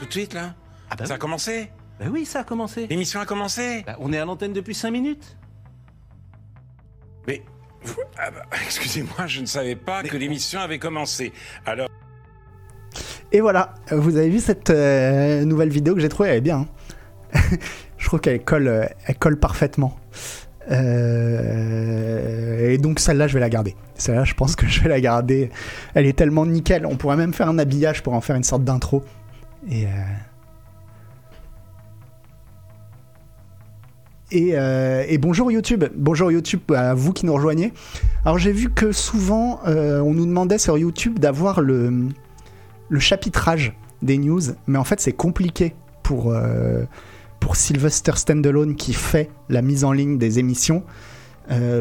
Tout de suite, là Ah bah Ça a commencé Bah oui, ça a commencé. L'émission a commencé Bah, on est à l'antenne depuis 5 minutes. Mais... ah bah, Excusez-moi, je ne savais pas que l'émission avait commencé. Alors... Et voilà, vous avez vu cette euh, nouvelle vidéo que j'ai trouvée, elle est bien. hein. je trouve qu'elle colle, euh, elle colle parfaitement. Euh, et donc celle-là, je vais la garder. Celle-là, je pense que je vais la garder. Elle est tellement nickel. On pourrait même faire un habillage pour en faire une sorte d'intro. Et, euh, euh, et bonjour YouTube. Bonjour YouTube à vous qui nous rejoignez. Alors j'ai vu que souvent, euh, on nous demandait sur YouTube d'avoir le le chapitrage des news, mais en fait c'est compliqué pour, pour Sylvester Standalone qui fait la mise en ligne des émissions.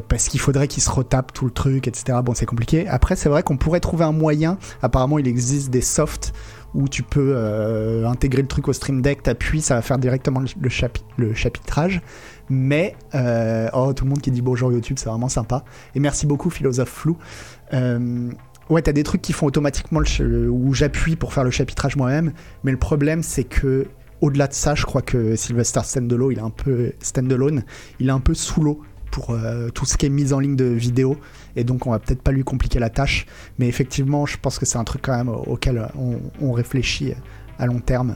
parce qu'il faudrait qu'il se retape tout le truc, etc. Bon, c'est compliqué. Après, c'est vrai qu'on pourrait trouver un moyen. Apparemment, il existe des softs où tu peux euh, intégrer le truc au Stream Deck, t'appuies, ça va faire directement le, le chapi- le chapitrage. Mais, euh, oh, tout le monde qui dit bonjour YouTube, c'est vraiment sympa. Et merci beaucoup, Philosophe Flou. Euh, Ouais, t'as des trucs qui font automatiquement le où j'appuie pour faire le chapitrage moi-même, mais le problème c'est que au-delà de ça, je crois que Sylvester Standalone, il est un peu Standalone, il est un peu sous l'eau pour euh, tout ce qui est mise en ligne de vidéo, et donc on va peut-être pas lui compliquer la tâche, mais effectivement, je pense que c'est un truc quand même auquel on, on réfléchit à long terme.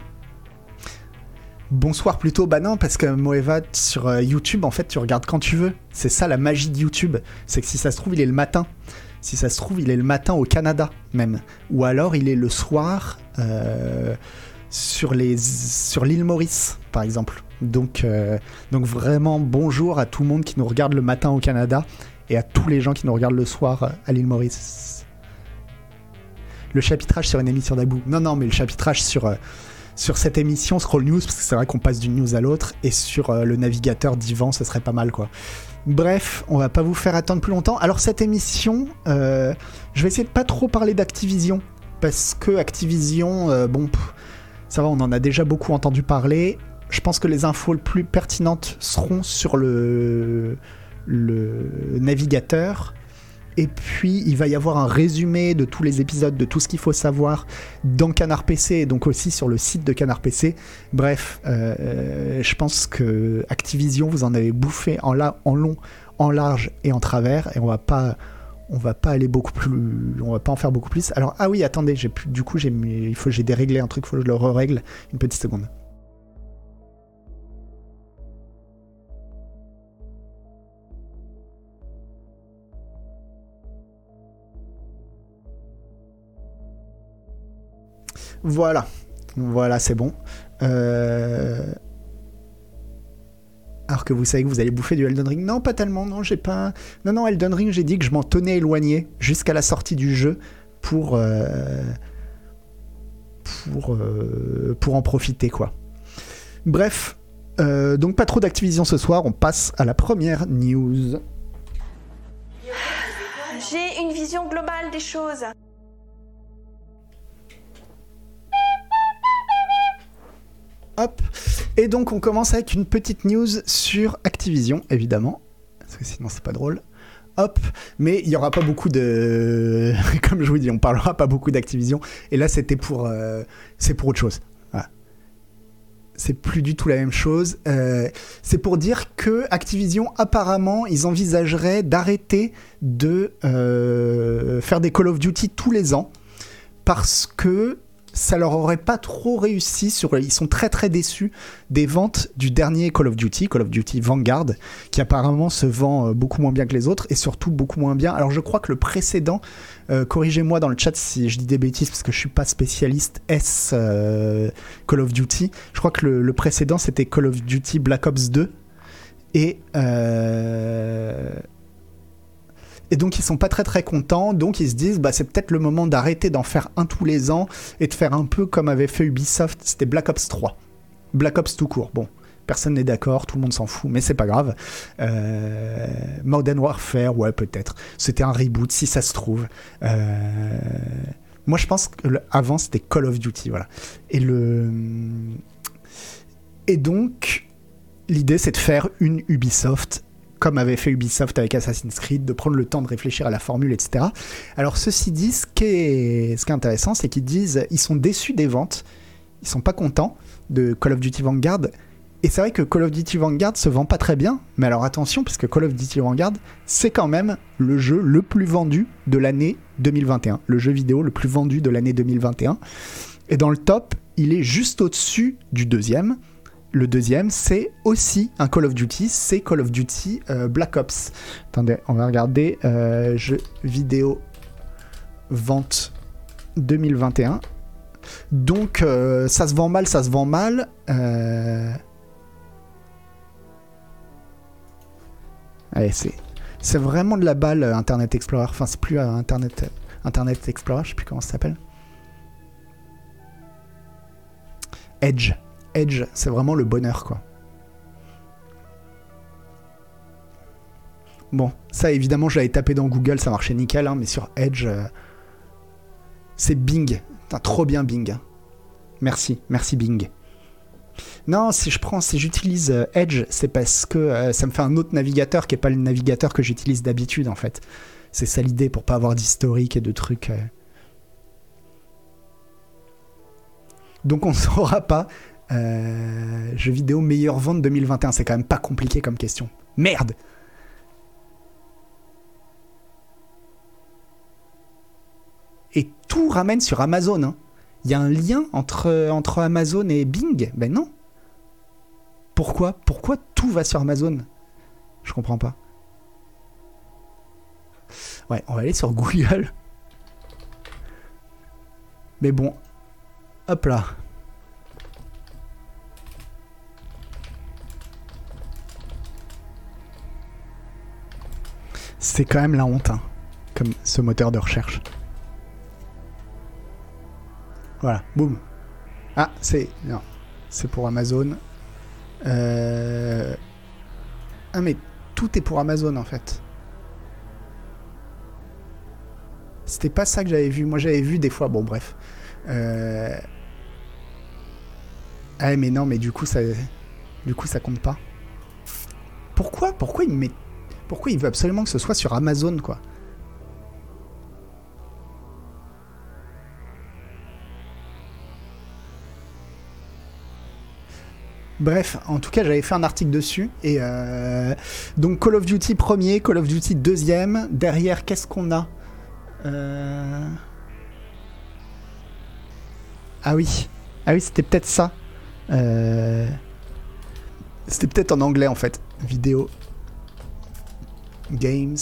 Bonsoir plutôt, bah non, parce que Moeva sur euh, YouTube, en fait, tu regardes quand tu veux. C'est ça la magie de YouTube, c'est que si ça se trouve, il est le matin. Si ça se trouve, il est le matin au Canada même. Ou alors il est le soir euh, sur l'île Maurice, par exemple. Donc, euh, donc vraiment bonjour à tout le monde qui nous regarde le matin au Canada et à tous les gens qui nous regardent le soir euh, à l'île Maurice. Le chapitrage sur une émission d'Abou. Non, non, mais le chapitrage sur, euh, sur cette émission Scroll News, parce que c'est vrai qu'on passe d'une news à l'autre, et sur le navigateur d'Ivan, ce serait pas mal quoi. Bref, on va pas vous faire attendre plus longtemps. Alors cette émission, je vais essayer de pas trop parler d'Activision parce que Activision, bon, ça va, on en a déjà beaucoup entendu parler. Je pense que les infos les plus pertinentes seront sur le, navigateur. Et puis, il va y avoir un résumé de tous les épisodes, de tout ce qu'il faut savoir dans Canard PC et donc aussi sur le site de Canard PC. Bref, euh, je pense que Activision, vous en avez bouffé en, long, en large et en travers, et on va pas, on va pas aller beaucoup plus, on va pas en faire beaucoup plus. Alors ah oui, attendez, j'ai du coup j'ai, il faut j'ai déréglé un truc, il faut que je le règle une petite seconde. Voilà, voilà, c'est bon. Euh, Alors que vous savez que vous allez bouffer du Elden Ring. Non, pas tellement, non, j'ai pas. Non, non, Elden Ring, j'ai dit que je m'en tenais éloigné jusqu'à la sortie du jeu pour. euh, Pour, euh, pour en profiter, quoi. Bref, donc pas trop d'Activision ce soir, on passe à la première news. J'ai une vision globale des choses. Hop. Et donc on commence avec une petite news sur Activision, évidemment. Parce que sinon c'est pas drôle. Hop. Mais il y aura pas beaucoup de. Comme je vous dis, on parlera pas beaucoup d'Activision. Et là c'était pour. euh, C'est pour autre chose. C'est plus du tout la même chose. Euh, c'est pour dire que Activision, apparemment, ils envisageraient d'arrêter de euh, faire des Call of Duty tous les ans parce que ça leur aurait pas trop réussi ils sont très très déçus des ventes du dernier Call of Duty Call of Duty Vanguard qui apparemment se vend euh, beaucoup moins bien que les autres et surtout beaucoup moins bien. Alors je crois que le précédent euh, corrigez-moi dans le chat si je dis des bêtises parce que je suis pas spécialiste S euh, Call of Duty. Je crois que le, le précédent c'était Call of Duty Black Ops 2 et euh, et donc ils sont pas très très contents, donc ils se disent bah c'est peut-être le moment d'arrêter d'en faire un tous les ans et de faire un peu comme avait fait Ubisoft, c'était Black Ops 3. Black Ops tout court. Bon, personne n'est d'accord, tout le monde s'en fout, mais c'est pas grave. Euh, Modern Warfare, ouais peut-être. C'était un reboot si ça se trouve. Euh, moi je pense que avant c'était Call of Duty, voilà. Et le et donc l'idée c'est de faire une Ubisoft comme avait fait Ubisoft avec Assassin's Creed, de prendre le temps de réfléchir à la formule, etc. Alors ceci dit, ce qui est, intéressant, c'est qu'ils disent ils sont déçus des ventes. Ils sont pas contents de Call of Duty Vanguard. Et c'est vrai que Call of Duty Vanguard se vend pas très bien, mais alors attention, parce que Call of Duty Vanguard, c'est quand même le jeu le plus vendu de l'année 2021. Le jeu vidéo le plus vendu de l'année 2021. Et dans le top, il est juste au-dessus du deuxième. Le deuxième, c'est aussi un Call of Duty, c'est Call of Duty euh, Black Ops. Attendez, on va regarder euh, jeu vidéo vente 2021. Donc euh, ça se vend mal, ça se vend mal. Allez, c'est c'est vraiment de la balle Internet Explorer. Enfin, c'est plus Internet Internet Explorer, je sais plus comment ça s'appelle. Edge. Edge, c'est vraiment le bonheur, quoi. Bon, ça évidemment, je l'avais tapé dans Google, ça marchait nickel, hein, mais sur Edge, euh, c'est Bing. Trop bien Bing. Merci, merci Bing. Non, si je prends, si j'utilise euh, Edge, c'est parce que euh, ça me fait un autre navigateur qui est pas le navigateur que j'utilise d'habitude en fait. C'est ça l'idée pour pas avoir d'historique et de trucs. Donc on ne saura pas. Euh, jeu vidéo meilleure vente 2021, c'est quand même pas compliqué comme question. Merde Et tout ramène sur Amazon. hein. Il y a un lien entre, entre Amazon et Bing? Ben non. Pourquoi? Pourquoi tout va sur Amazon? Je comprends pas. Ouais, on va aller sur Google. Mais bon, hop là. C'est quand même la honte, hein, comme ce moteur de recherche. Voilà, boum. Ah, c'est. Non, c'est pour Amazon. Euh... Ah, mais tout est pour Amazon en fait. C'était pas ça que j'avais vu. Moi j'avais vu des fois. Bon, bref. Euh... Ah, mais non, mais du coup ça. Du coup ça compte pas. Pourquoi Pourquoi il met. Pourquoi il veut absolument que ce soit sur Amazon quoi Bref, en tout cas, j'avais fait un article dessus. Et euh, donc, Call of Duty premier, Call of Duty deuxième. Derrière, qu'est-ce qu'on a Euh, Ah oui. Ah oui, c'était peut-être ça. Euh, C'était peut-être en anglais, en fait. Vidéo. Games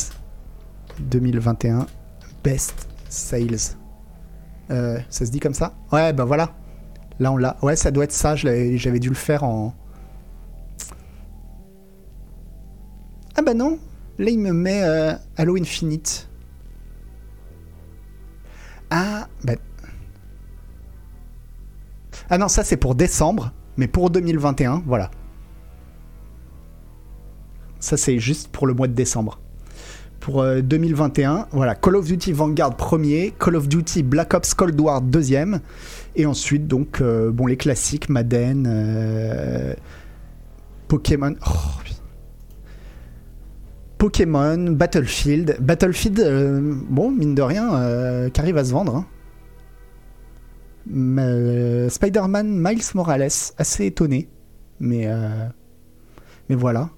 2021. Best Sales. Euh, ça se dit comme ça? Ouais, bah voilà. Là, on l'a. Ouais, ça doit être ça. J'avais dû le faire en. Ah bah non. Là, il me met euh, Halo Infinite. Ah, bah. Ah non, ça c'est pour décembre, mais pour 2021, voilà. Ça c'est juste pour le mois de décembre. Pour euh, 2021, voilà, Call of Duty Vanguard premier, Call of Duty Black Ops Cold War deuxième, et ensuite donc euh, bon les classiques Madden, euh, Pokémon, oh. Pokémon, Battlefield, Battlefield, euh, bon mine de rien, euh, qui arrive à se vendre. hein. Euh, Spider-Man Miles Morales, assez étonné, mais euh, mais voilà.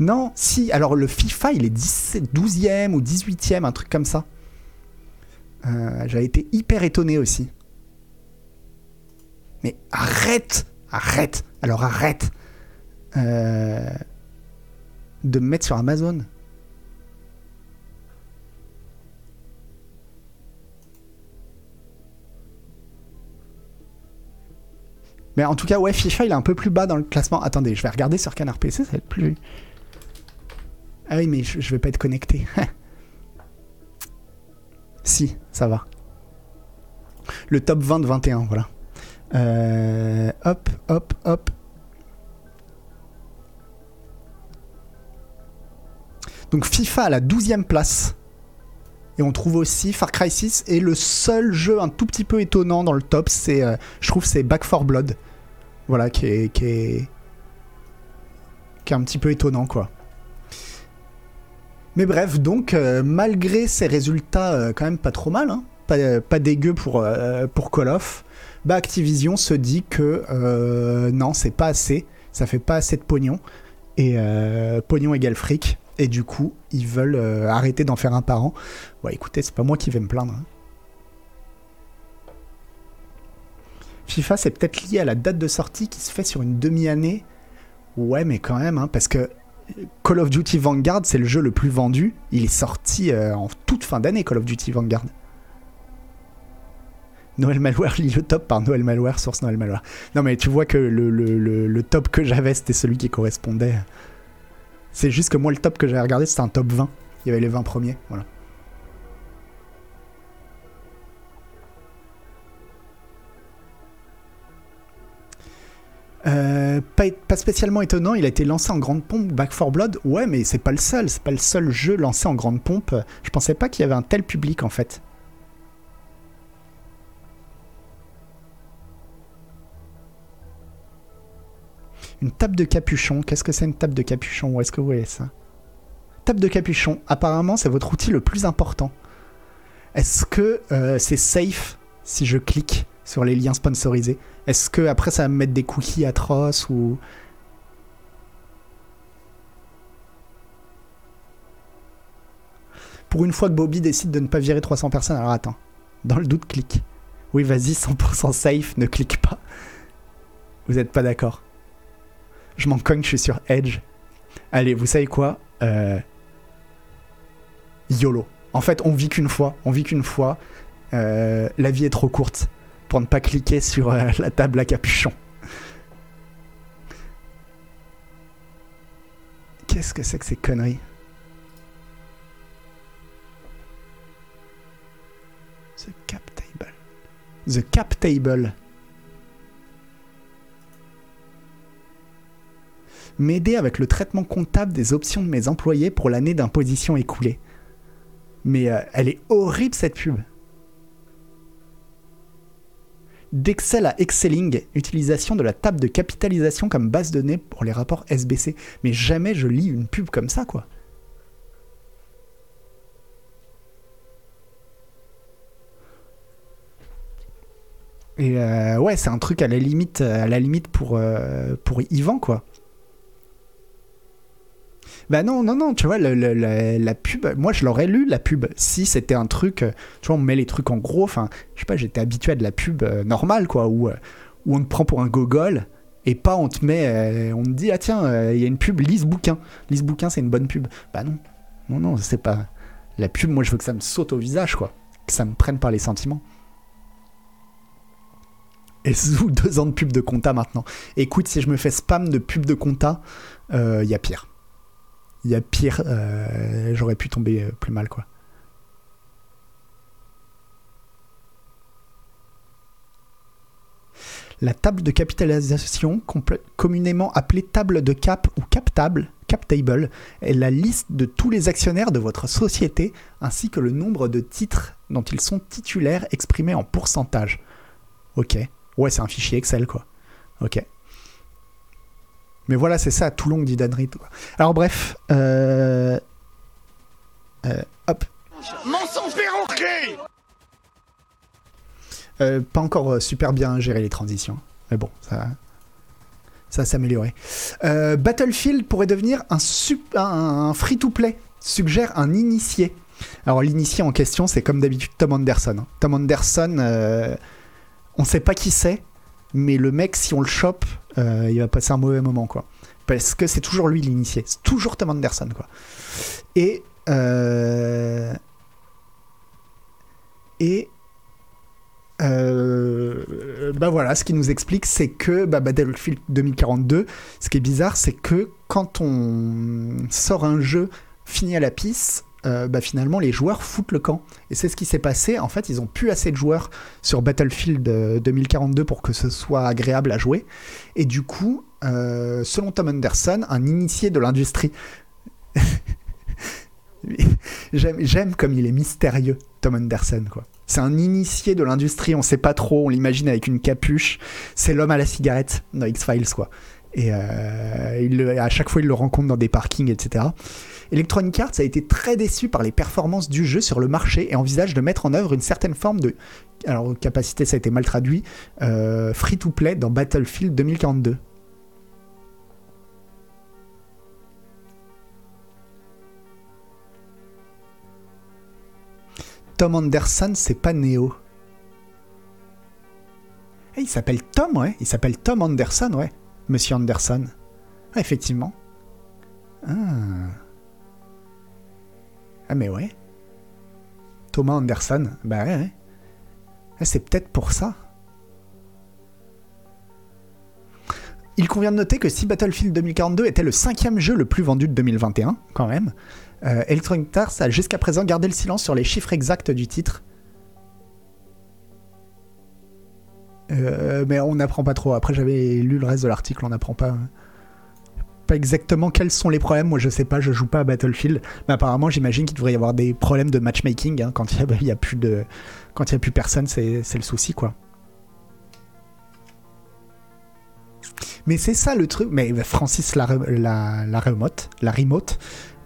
Non, si, alors le FIFA, il est 17, 12e ou 18e, un truc comme ça. Euh, J'avais été hyper étonné aussi. Mais arrête Arrête Alors arrête euh, de me mettre sur Amazon. Mais en tout cas, ouais, FIFA, il est un peu plus bas dans le classement. Attendez, je vais regarder sur Canard PC, ça va être plus... Ah oui, mais je, je vais pas être connecté. si, ça va. Le top 20 de 21, voilà. Euh, hop, hop, hop. Donc FIFA à la 12e place. Et on trouve aussi Far Cry 6. Et le seul jeu un tout petit peu étonnant dans le top, c'est, euh, je trouve, c'est Back 4 Blood. Voilà, qui est, qui est, qui est un petit peu étonnant, quoi. Mais bref, donc, euh, malgré ces résultats euh, quand même pas trop mal, hein, pas pas, dégueu pour, pour Call of, bah Activision se dit que non, c'est pas assez, ça fait pas assez de pognon, et pognon égale fric, et du coup, ils veulent euh, arrêter d'en faire un par an. Ouais, écoutez, c'est pas moi qui vais me plaindre. hein. FIFA, c'est peut-être lié à la date de sortie qui se fait sur une demi-année. Ouais, mais quand même, hein, parce que Call of Duty Vanguard, c'est le jeu le plus vendu. Il est sorti euh, en toute fin d'année, Call of Duty Vanguard. Noël Malware lit le top par Noël Malware, source Noël Malware. Non, mais tu vois que le, top que j'avais, c'était celui qui correspondait. C'est juste que moi, le top que j'avais regardé, c'était un top 20. Il y avait les 20 premiers. Voilà. Euh, pas, pas spécialement étonnant, il a été lancé en grande pompe Back 4 Blood. Ouais, mais c'est pas le seul, c'est pas le seul jeu lancé en grande pompe. Je pensais pas qu'il y avait un tel public en fait. Une table de capuchon, qu'est-ce que c'est une table de capuchon? Où est-ce que vous voyez ça? Table de capuchon, apparemment c'est votre outil le plus important. Est-ce que euh, c'est safe si je clique sur les liens sponsorisés? Est-ce que après ça va me mettre des cookies atroces ou? Pour une fois que Bobby décide de ne pas virer 300 personnes, alors attends. Dans le doute, clique. Oui, vas-y, 100% safe, ne clique pas. Vous êtes pas d'accord Je m'en cogne, je suis sur Edge. Allez, vous savez quoi Euh, YOLO. En fait, on vit qu'une fois. On vit qu'une fois. Euh, la vie est trop courte pour ne pas cliquer sur euh, la table à capuchon. Qu'est-ce que c'est que ces conneries? The Cap Table. The Cap Table. M'aider avec le traitement comptable des options de mes employés pour l'année d'imposition écoulée. Mais euh, elle est horrible cette pub. D'Excel à Excelling, utilisation de la table de capitalisation comme base de données pour les rapports SBC. Mais jamais je lis une pub comme ça, quoi. Et euh, ouais, c'est un truc à la limite, à la limite pour, euh, pour Yvan, quoi. Bah non, non, non, tu vois, la, pub, moi je l'aurais lu, la pub, si c'était un truc, euh, tu vois, on met les trucs en gros, enfin, je sais pas, j'étais habitué à de la pub euh, normale, quoi, où, euh, où on te prend pour un gogol, et pas on te met, on te dit, ah tiens, il y a une pub, lise bouquin. Lise bouquin, c'est une bonne pub. Bah non, non, non, c'est pas... La pub, moi je veux que ça me saute au visage, quoi. Que ça me prenne par les sentiments. Et sous deux ans de pub de compta maintenant. Écoute, si je me fais spam de pub de compta, il y a pire. Il y a pire, euh, j'aurais pu tomber euh, plus mal, quoi. La table de capitalisation, communément appelée table de cap ou cap table, cap table, est la liste de tous les actionnaires de votre société ainsi que le nombre de titres dont ils sont titulaires exprimés en pourcentage. Ok. Ouais, c'est un fichier Excel, quoi. Ok. Mais voilà, c'est ça, tout long dit Dan Reed. Alors bref, euh... euh, hop. Mensonge perroquet Euh, pas encore super bien géré les transitions. Mais bon, ça, ça va s'améliorer. Euh, Battlefield pourrait devenir un, sup- un- un free-to-play, suggère un initié. Alors l'initié en question, c'est comme d'habitude Tom Anderson. hein. Tom Anderson, euh, on sait pas qui c'est, mais le mec, si on le chope, euh, il va passer un mauvais moment, quoi. Parce que c'est toujours lui l'initié. C'est toujours Tom Anderson, quoi. Et... euh, Et euh, bah voilà, ce qui nous explique, c'est que bah, Battlefield 2042, ce qui est bizarre, c'est que quand on sort un jeu fini à la pisse, euh, bah finalement les joueurs foutent le camp. Et c'est ce qui s'est passé. En fait, ils ont plus assez de joueurs sur Battlefield euh, 2042 pour que ce soit agréable à jouer. Et du coup, euh, selon Tom Anderson, un initié de l'industrie. J'aime comme il est mystérieux, Tom Anderson. C'est un initié de l'industrie, on sait pas trop, on l'imagine avec une capuche. C'est l'homme à la cigarette dans X-Files, quoi. Et euh, à chaque fois, il le rencontre dans des parkings, etc. Electronic Arts a été très déçu par les performances du jeu sur le marché et envisage de mettre en œuvre une certaine forme de. Alors, capacité, ça a été mal traduit. euh, Free-to-play dans Battlefield 2042. Tom Anderson, c'est pas Neo. Eh, il s'appelle Tom, ouais. Il s'appelle Tom Anderson, ouais. Monsieur Anderson. Ah, effectivement. Ah. Ah, mais ouais. Thomas Anderson. Bah ouais, ouais. Ah, c'est peut-être pour ça. Il convient de noter que si Battlefield 2042 était le cinquième jeu le plus vendu de 2021, quand même, euh, Electronic Arts a jusqu'à présent gardé le silence sur les chiffres exacts du titre. Euh, mais on n'apprend pas trop. Après, j'avais lu le reste de l'article, on n'apprend pas, pas exactement quels sont les problèmes. Moi, je sais pas, je joue pas à Battlefield. Mais apparemment, j'imagine qu'il devrait y avoir des problèmes de matchmaking. hein. Quand il y, a- plus personne, c'est le souci, quoi. Mais c'est ça le truc. Mais Francis la, remote, la remote,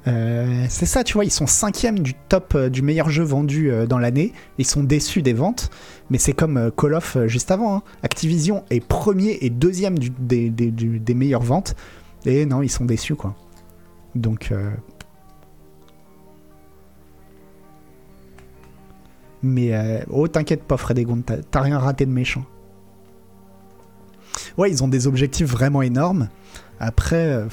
euh, c'est ça, tu vois, ils sont cinquième du top euh, du meilleur jeu vendu euh, dans l'année. Ils sont déçus des ventes, mais c'est comme Call of juste avant. hein. Activision est premier et deuxième des meilleures ventes, et non, ils sont déçus, quoi. Donc. euh, Mais euh, oh, t'inquiète pas, Frédégonde, t'as t'as rien raté de méchant. Ouais, ils ont des objectifs vraiment énormes. Après, euh,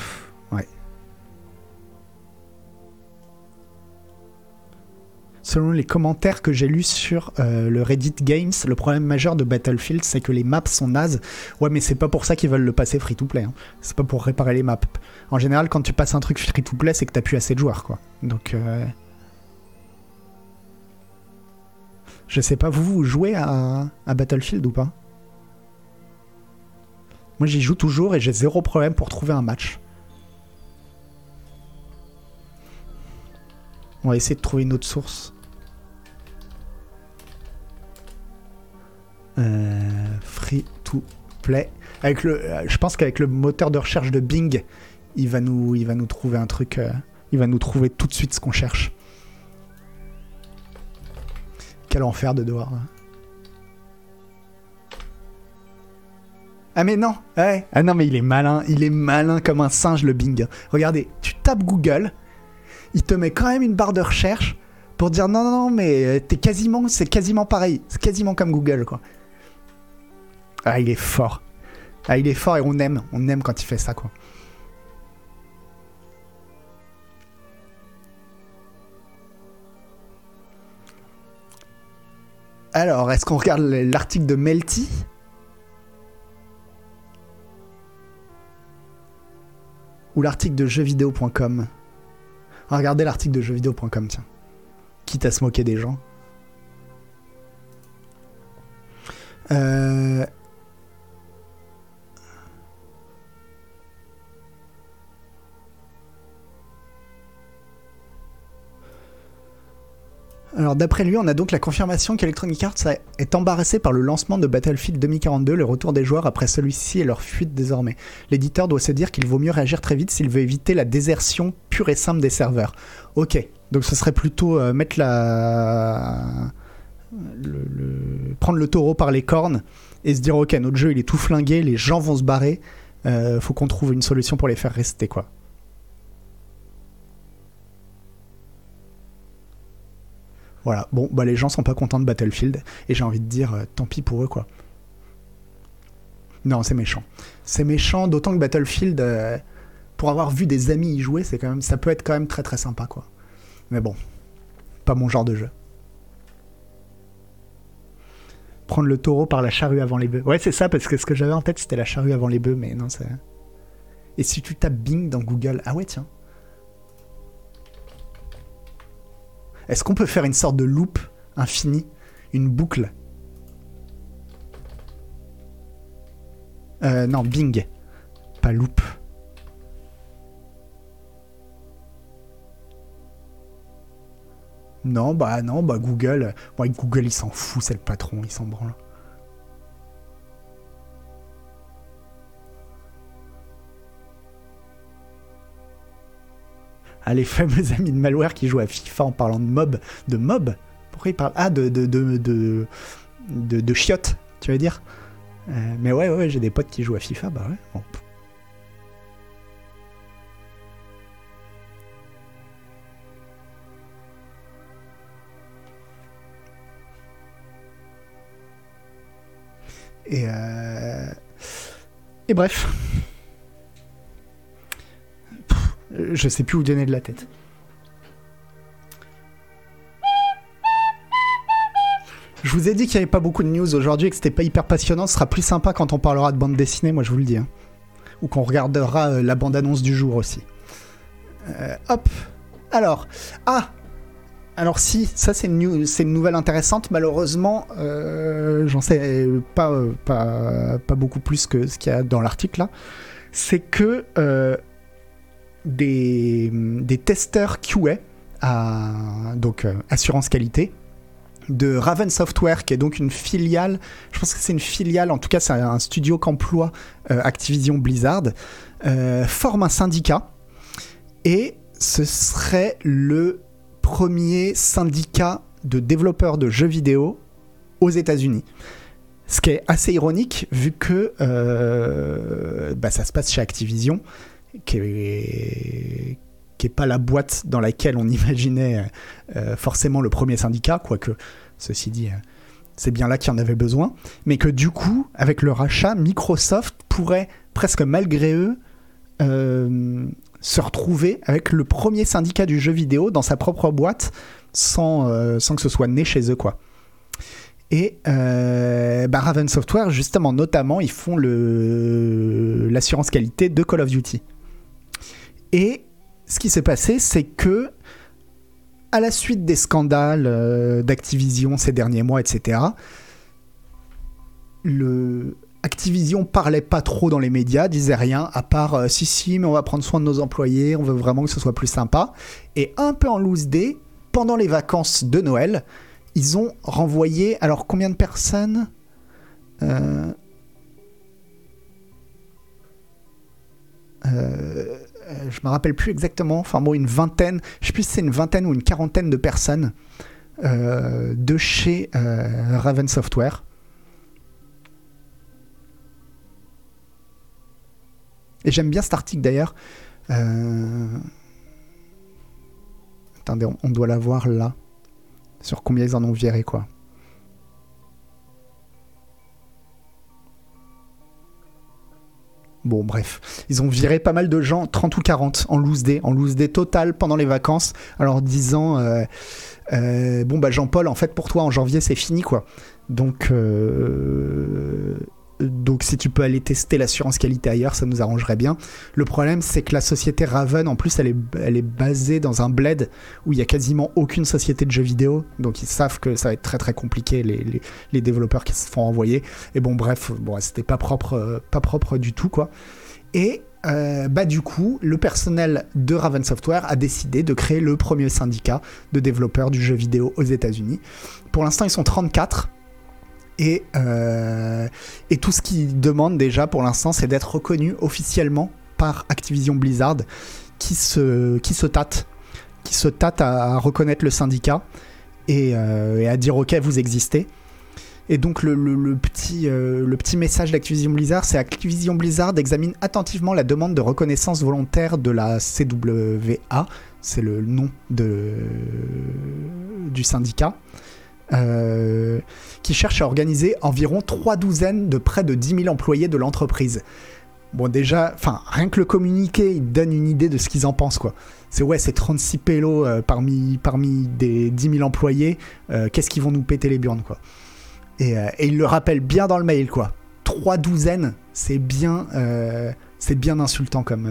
Selon les commentaires que j'ai lus sur euh, le Reddit Games, le problème majeur de Battlefield, c'est que les maps sont nazes. Ouais, mais c'est pas pour ça qu'ils veulent le passer free-to-play. hein. C'est pas pour réparer les maps. En général, quand tu passes un truc free-to-play, c'est que t'as plus assez de joueurs, quoi. Donc, euh... je sais pas, vous, vous jouez à Battlefield ou pas? Moi, j'y joue toujours et j'ai zéro problème pour trouver un match. On va essayer de trouver une autre source. Euh, free to play. Avec le, euh, je pense qu'avec le moteur de recherche de Bing, il va nous, il va nous trouver un truc. euh, il va nous trouver tout de suite ce qu'on cherche. Quel enfer de devoir. hein. Ah mais non. Ah non mais il est malin, il est malin comme un singe le Bing. Regardez, tu tapes Google, il te met quand même une barre de recherche pour dire non non non mais euh, t'es quasiment, c'est quasiment pareil, c'est quasiment comme Google quoi. Ah il est fort, ah il est fort et on aime, on aime quand il fait ça quoi. Alors, est-ce qu'on regarde l'article de Melty? Ou l'article de jeuxvideo.com Regarder l'article de jeuxvideo.com, tiens. Quitte à se moquer des gens. Euh... Alors d'après lui, on a donc la confirmation qu'Electronic Arts est embarrassé par le lancement de Battlefield 2042, le retour des joueurs après celui-ci et leur fuite désormais. L'éditeur doit se dire qu'il vaut mieux réagir très vite s'il veut éviter la désertion pure et simple des serveurs. Ok, donc ce serait plutôt euh, mettre la... prendre le taureau par les cornes et se dire ok, notre jeu il est tout flingué, les gens vont se barrer, euh, faut qu'on trouve une solution pour les faire rester quoi. Voilà, bon, bah les gens sont pas contents de Battlefield, et j'ai envie de dire, euh, tant pis pour eux, quoi. Non, c'est méchant. C'est méchant, d'autant que Battlefield, euh, pour avoir vu des amis y jouer, c'est quand ça peut être quand même très très sympa, quoi. Mais bon, pas mon genre de jeu. Prendre le taureau par la charrue avant les bœufs. Ouais, c'est ça, parce que ce que j'avais en tête, c'était la charrue avant les bœufs, mais non, c'est... Et si tu tapes Bing dans Google, ah ouais, tiens. Est-ce qu'on peut faire une sorte de loop infini Une boucle? Euh, non, Bing. Pas loop. Non, bah non, bah Google. Ouais, Google, il s'en fout, c'est le patron, il s'en branle. Ah, les fameux amis de malware qui jouent à FIFA en parlant de mob. De mob Pourquoi ils parlent Ah, de, de, de, de, de, de chiottes, tu veux dire Euh, Mais ouais, ouais, j'ai des potes qui jouent à FIFA, bah ouais. Bon. Et, euh, et bref. Pff, Je sais plus où donner de la tête. Je vous ai dit qu'il n'y avait pas beaucoup de news aujourd'hui et que c'était pas hyper passionnant. Ce sera plus sympa quand on parlera de bande dessinée, moi je vous le dis. hein. Ou qu'on regardera euh, la bande-annonce du jour aussi. Euh, hop. Alors. Ah alors si, ça c'est une, nouvelle intéressante. Malheureusement, euh, j'en sais pas, euh, pas, beaucoup plus que ce qu'il y a dans l'article là. C'est que euh, des, des testeurs QA, donc euh, assurance qualité, de Raven Software, qui est donc une filiale, je pense que c'est une filiale, en tout cas c'est un studio qu'emploie euh, Activision Blizzard, euh, forme un syndicat et ce serait le premier syndicat de développeurs de jeux vidéo aux États-Unis. Ce qui est assez ironique vu que bah, ça se passe chez Activision, qui est, pas la boîte dans laquelle on imaginait euh, forcément le premier syndicat, quoique ceci dit, euh, c'est bien là qu'il en avait besoin, mais que du coup, avec le rachat, Microsoft pourrait presque malgré eux euh, se retrouver avec le premier syndicat du jeu vidéo dans sa propre boîte sans, sans que ce soit né chez eux quoi. Et bah, Raven Software, justement, notamment, ils font l'assurance qualité de Call of Duty. Et ce qui s'est passé, c'est que à la suite des scandales euh, d'Activision ces derniers mois, etc., le Activision parlait pas trop dans les médias, disait rien, à part euh, si si, mais on va prendre soin de nos employés, on veut vraiment que ce soit plus sympa. Et un peu en loose day, pendant les vacances de Noël, ils ont renvoyé, alors combien de personnes Euh, euh, je me rappelle plus exactement, enfin bon, une vingtaine, je sais plus si c'est une vingtaine ou une quarantaine de personnes euh, de chez euh, Raven Software. Et j'aime bien cet article d'ailleurs. Euh, Attendez, on, on doit l'avoir là. Sur combien ils en ont viré, quoi. Bon, bref. Ils ont viré pas mal de gens, 30 ou 40, en loose day, en loose day total pendant les vacances, alors disant euh, euh, Bon, bah, Jean-Paul, en fait, pour toi, en janvier, c'est fini, quoi. Donc, euh, donc, si tu peux aller tester l'assurance qualité ailleurs, ça nous arrangerait bien. Le problème, c'est que la société Raven, en plus, elle est, basée dans un bled où il y a quasiment aucune société de jeux vidéo. Donc, ils savent que ça va être très très compliqué, les, développeurs qui se font envoyer. Et bon, bref, c'était pas propre, pas propre du tout, quoi. Et euh, bah du coup, le personnel de Raven Software a décidé de créer le premier syndicat de développeurs du jeu vidéo aux États-Unis. Pour l'instant, ils sont 34. Et, euh, et tout ce qu'ils demandent déjà pour l'instant, c'est d'être reconnu officiellement par Activision Blizzard, qui se, qui se tâte, qui se tâte à, reconnaître le syndicat et, euh, et à dire ok, vous existez. Et donc le petit, euh, le petit message d'Activision Blizzard, c'est Activision Blizzard examine attentivement la demande de reconnaissance volontaire de la CWA, c'est le nom de, du syndicat, euh, qui cherche à organiser environ trois douzaines de près de 10 000 employés de l'entreprise. Bon déjà, enfin rien que le communiqué, il donne une idée de ce qu'ils en pensent quoi. C'est ouais, c'est 36 pélos euh, parmi, parmi des 10 000 employés, euh, qu'est-ce qu'ils vont nous péter les burnes quoi. Et, euh, et il le rappelle bien dans le mail, quoi. Trois douzaines, c'est bien, c'est bien insultant comme,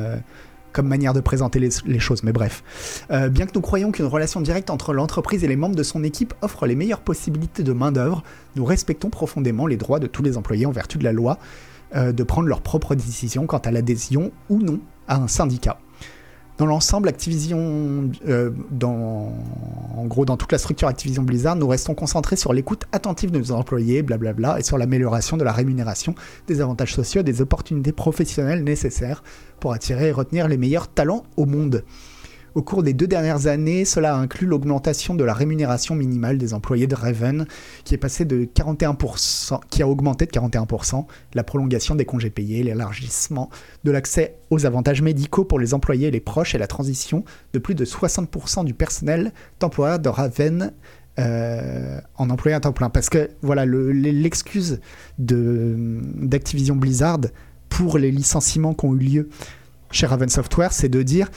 comme manière de présenter les, choses, mais bref. Euh, bien que nous croyons qu'une relation directe entre l'entreprise et les membres de son équipe offre les meilleures possibilités de main-d'œuvre, nous respectons profondément les droits de tous les employés en vertu de la loi euh, de prendre leurs propres décisions quant à l'adhésion ou non à un syndicat. Dans l'ensemble, Activision, euh, en gros, dans toute la structure Activision Blizzard, nous restons concentrés sur l'écoute attentive de nos employés, blablabla, et sur l'amélioration de la rémunération, des avantages sociaux des opportunités professionnelles nécessaires pour attirer et retenir les meilleurs talents au monde. Au cours des deux dernières années, cela inclut l'augmentation de la rémunération minimale des employés de Raven, qui est passé de 41%, qui a augmenté de 41%, la prolongation des congés payés, l'élargissement de l'accès aux avantages médicaux pour les employés et les proches et la transition de plus de 60% du personnel temporaire de Raven euh, en employé à temps plein. Parce que voilà, le- l'excuse d'Activision Blizzard pour les licenciements qui ont eu lieu chez Raven Software, c'est de dire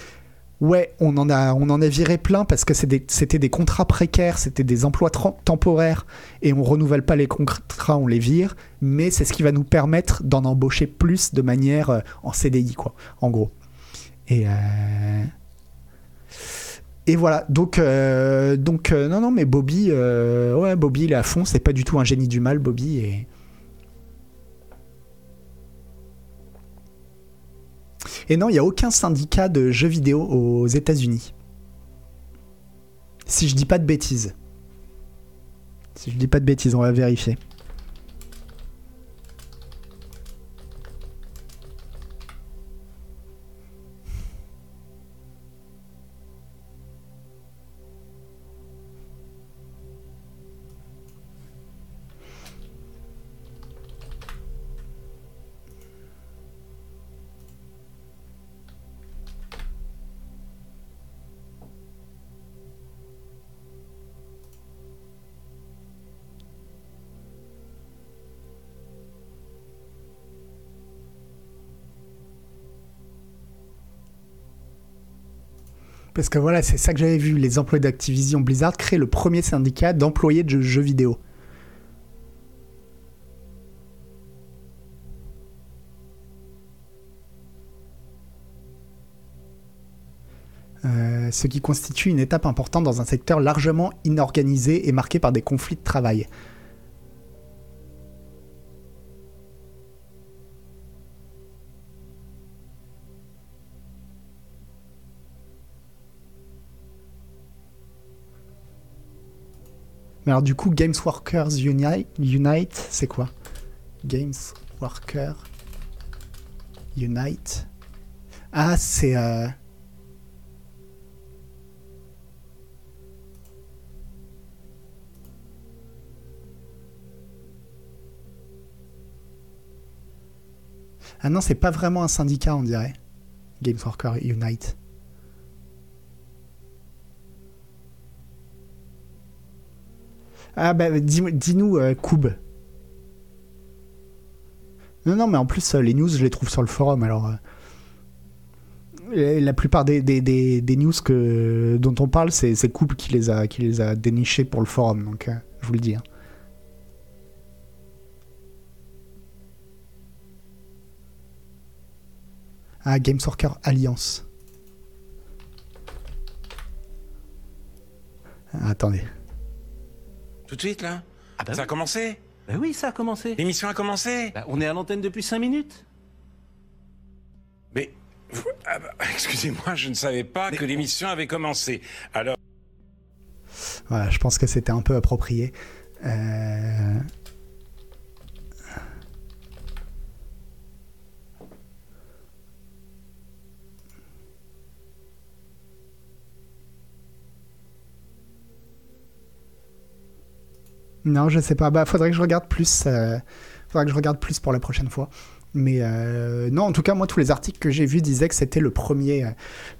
ouais, on en a, viré plein parce que c'était des, contrats précaires, c'était des emplois temporaires et on renouvelle pas les contrats, on les vire, mais c'est ce qui va nous permettre d'en embaucher plus de manière euh, en CDI, quoi, en gros. Et. euh, voilà, donc, euh, donc non, non, mais Bobby, ouais, Bobby, il est à fond, c'est pas du tout un génie du mal, Bobby, et. Et non, il n'y a aucun syndicat de jeux vidéo aux États-Unis. Si je dis pas de bêtises. Si je dis pas de bêtises, on va vérifier. Parce que voilà, c'est ça que j'avais vu. Les employés d'Activision Blizzard créent le premier syndicat d'employés de jeux vidéo. Euh, ce qui constitue une étape importante dans un secteur largement inorganisé et marqué par des conflits de travail. Mais alors du coup, Games Workers Unite, Unite c'est quoi? Games Workers Unite. Ah, c'est... euh, Ah non, c'est pas vraiment un syndicat, on dirait. Games Workers Unite. Ah bah dis- dis-nous, euh, Koub. Non, non, mais en plus, euh, les news, je les trouve sur le forum, alors... euh, la plupart des, news que, dont on parle, c'est Koub qui les a, qui les a dénichés pour le forum, donc je vous le dis. hein. Ah, Games Worker Alliance. Ah, attendez. Tout de suite, là Ah bah Ça a commencé Bah oui, ça a commencé. L'émission a commencé Bah, on est à l'antenne depuis 5 minutes. Mais... ah bah, Excusez-moi, je ne savais pas que l'émission avait commencé. Alors... Voilà, je pense que c'était un peu approprié. Euh, Non, je sais pas. Bah, faudrait que je regarde plus. euh, Faudrait que je regarde plus pour la prochaine fois. Mais euh, non, en tout cas, moi, tous les articles que j'ai vus disaient que c'était le premier, euh,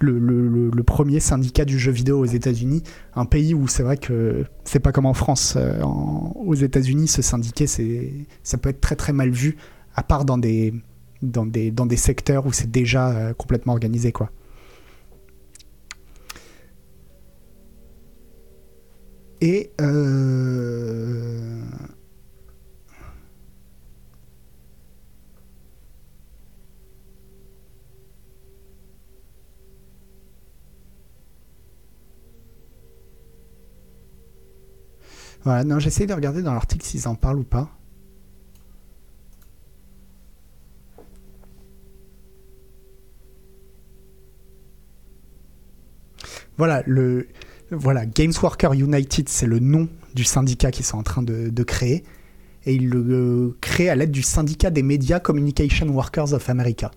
le, premier syndicat du jeu vidéo aux États-Unis, un pays où c'est vrai que c'est pas comme en France. aux États-Unis, se syndiquer, ça peut être très très mal vu, à part dans des, dans des, dans des secteurs où c'est déjà complètement organisé, quoi. Et euh, Voilà, non, j'essaie de regarder dans l'article s'ils en parlent ou pas. Voilà, le, voilà, Games Worker United, c'est le nom du syndicat qu'ils sont en train de, créer. Et ils le euh, créent à l'aide du syndicat des Media Communication Workers of America.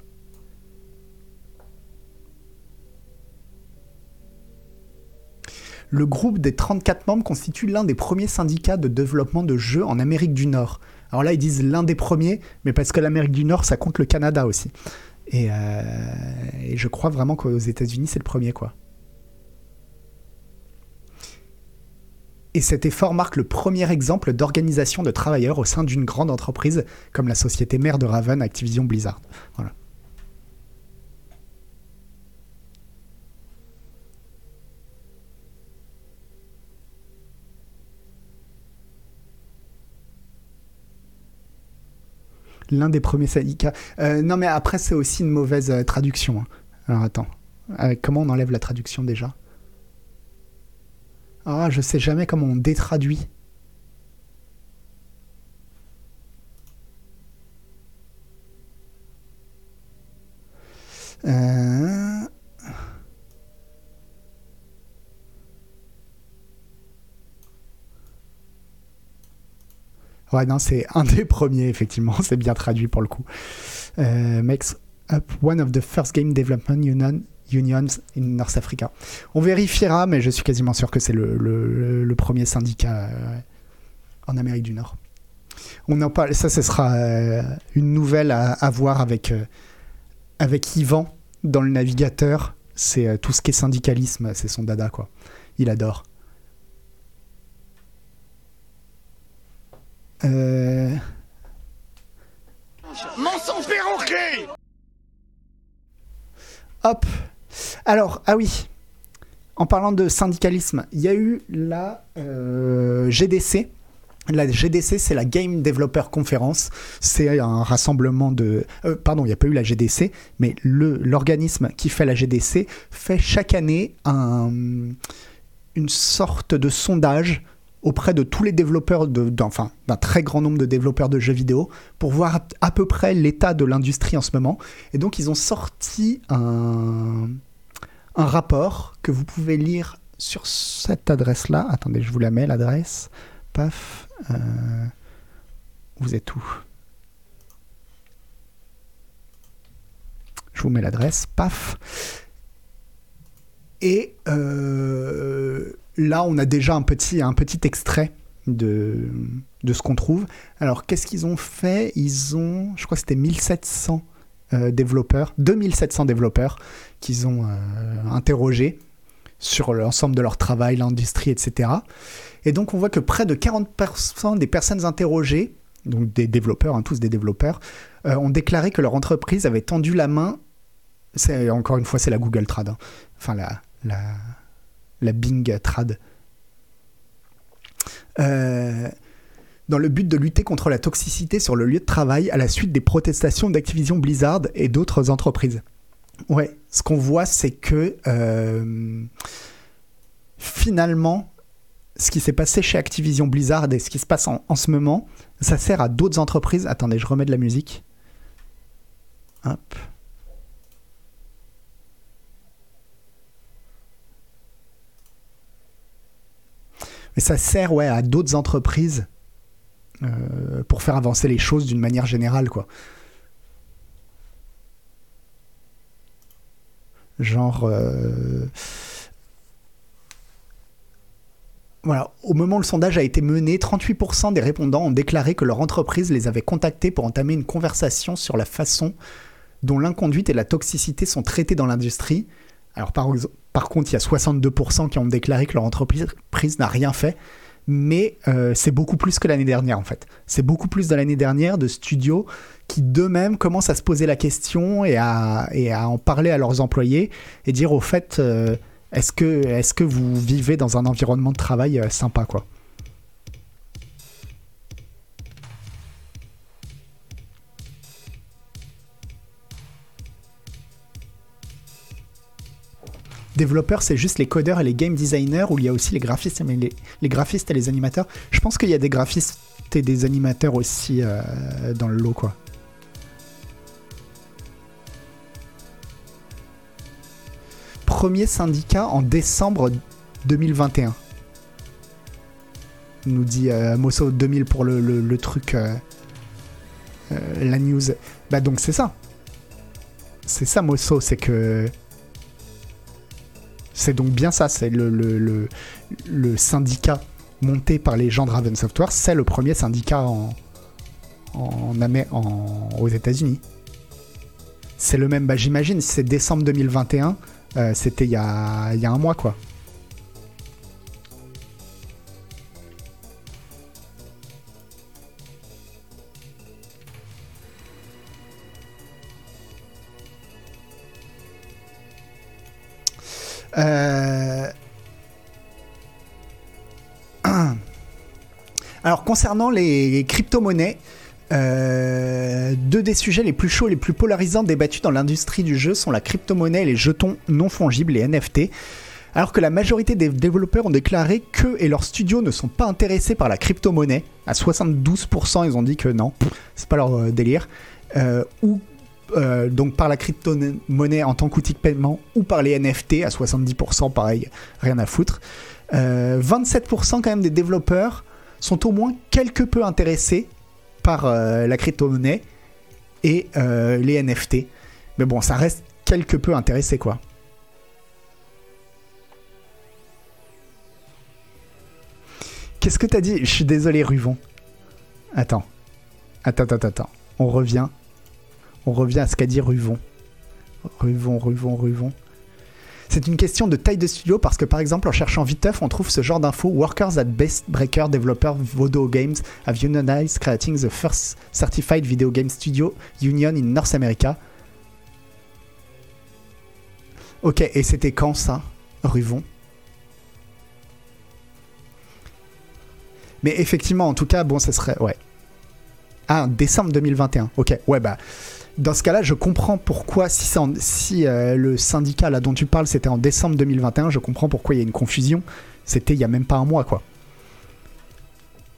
Le groupe des 34 membres constitue l'un des premiers syndicats de développement de jeux en Amérique du Nord. Alors là, ils disent l'un des premiers, mais parce que l'Amérique du Nord, ça compte le Canada aussi. Et, euh, et je crois vraiment qu'aux États-Unis, c'est le premier, quoi. Et cet effort marque le premier exemple d'organisation de travailleurs au sein d'une grande entreprise comme la société mère de Raven, Activision Blizzard. L'un des premiers syndicats. Euh, non, mais après, c'est aussi une mauvaise euh, traduction. hein. Alors attends. Comment on enlève la traduction déjà? Ah, je sais jamais comment on détraduit. Euh... Ouais, non, c'est un des premiers, effectivement. C'est bien traduit pour le coup. Euh, makes up one of the first game development union, unions in North Africa. On vérifiera, mais je suis quasiment sûr que c'est le, le- le premier syndicat euh, en Amérique du Nord. On en parle, ça, ce sera euh, une nouvelle à, à voir avec, euh, avec Yvan dans le navigateur. C'est tout ce qui est syndicalisme, c'est son dada, quoi. Il adore. Euh, Mensonge perroquet Hop. Alors, ah oui. En parlant de syndicalisme, il y a eu la euh, GDC. La GDC, c'est la Game Developer Conference. C'est un rassemblement de... euh, pardon, il n'y a pas eu la GDC, mais l'organisme qui fait la GDC fait chaque année un- une sorte de sondage auprès de tous les développeurs, de, enfin d'un très grand nombre de développeurs de jeux vidéo, pour voir à peu près l'état de l'industrie en ce moment. Et donc ils ont sorti un, un rapport que vous pouvez lire sur cette adresse-là. Attendez, je vous la mets, l'adresse. Paf. euh, vous êtes où? Je vous mets l'adresse. Paf. Et euh, là, on a déjà un petit, un petit extrait de, de ce qu'on trouve. Alors, qu'est-ce qu'ils ont fait? Ils ont, je crois que c'était 1700 euh, développeurs, 2700 développeurs qu'ils ont euh, interrogés sur l'ensemble de leur travail, l'industrie, etc. Et donc, on voit que près de 40% des personnes interrogées, donc des développeurs, hein, tous des développeurs, euh, ont déclaré que leur entreprise avait tendu la main. C'est encore une fois, c'est la Google Trad, hein. enfin la, la, Bing Trad. Euh, dans le but de lutter contre la toxicité sur le lieu de travail à la suite des protestations d'Activision Blizzard et d'autres entreprises. Ouais, ce qu'on voit, c'est que euh, finalement, ce qui s'est passé chez Activision Blizzard et ce qui se passe en, ce moment, ça sert à d'autres entreprises. Attendez, je remets de la musique. Hop. Mais ça sert ouais, à d'autres entreprises euh, pour faire avancer les choses d'une manière générale, quoi. Genre. euh, Voilà, au moment où le sondage a été mené, 38% des répondants ont déclaré que leur entreprise les avait contactés pour entamer une conversation sur la façon dont l'inconduite et la toxicité sont traitées dans l'industrie. Alors par, contre, il y a 62% qui ont déclaré que leur entreprise prise n'a rien fait, mais euh, c'est beaucoup plus que l'année dernière en fait. C'est beaucoup plus de l'année dernière de studios qui d'eux-mêmes commencent à se poser la question et à, en parler à leurs employés et dire au fait, euh, est-ce que, est que vous vivez dans un environnement de travail euh, sympa quoi? Développeurs, c'est juste les codeurs et les game designers, ou il y a aussi les graphistes, mais les, graphistes et les animateurs. Je pense qu'il y a des graphistes et des animateurs aussi euh, dans le lot, quoi. Premier syndicat en décembre 2021. Nous dit euh, Mosso 2000 pour le truc, euh, euh, la news. Bah donc c'est ça. C'est ça Mosso, c'est que C'est donc bien ça, c'est le, syndicat monté par les gens de Raven Software, c'est le premier syndicat en, en, aux États-Unis. C'est le même, bah, j'imagine, c'est décembre 2021, euh, c'était il y a un mois quoi. Euh, Alors concernant les crypto-monnaies, euh, deux des sujets les plus chauds, les plus polarisants débattus dans l'industrie du jeu sont la crypto-monnaie et les jetons non fongibles, les NFT. Alors que la majorité des développeurs ont déclaré qu'eux et leurs studios ne sont pas intéressés par la crypto-monnaie, à 72% ils ont dit que non, c'est pas leur euh, délire, euh, donc par la crypto-monnaie en tant qu'outil de paiement, ou par les NFT, à 70% pareil, rien à foutre. Euh, 27% quand même des développeurs sont au moins quelque peu intéressés par euh, la crypto-monnaie et euh, les NFT. Mais bon, ça reste quelque peu intéressé quoi. Qu'est-ce que t'as dit? Je suis désolé, Ruvon. Attends. Attends, attends, attends. On revient. On revient à ce qu'a dit Ruvon. Ruvon, Ruvon, Ruvon. C'est une question de taille de studio parce que par exemple en cherchant viteuf on trouve ce genre d'infos Workers at Best Breaker Developer Vodo Games have unionized creating the first certified video game studio union in North America. Ok, et c'était quand ça Ruvon? Mais effectivement, en tout cas, bon, ça serait. Ouais. Ah, décembre 2021. Ok, ouais, bah. Dans ce cas-là, je comprends pourquoi, si, en- si euh, le syndicat là dont tu parles, c'était en décembre 2021, je comprends pourquoi il y a une confusion. C'était il y a même pas un mois, quoi.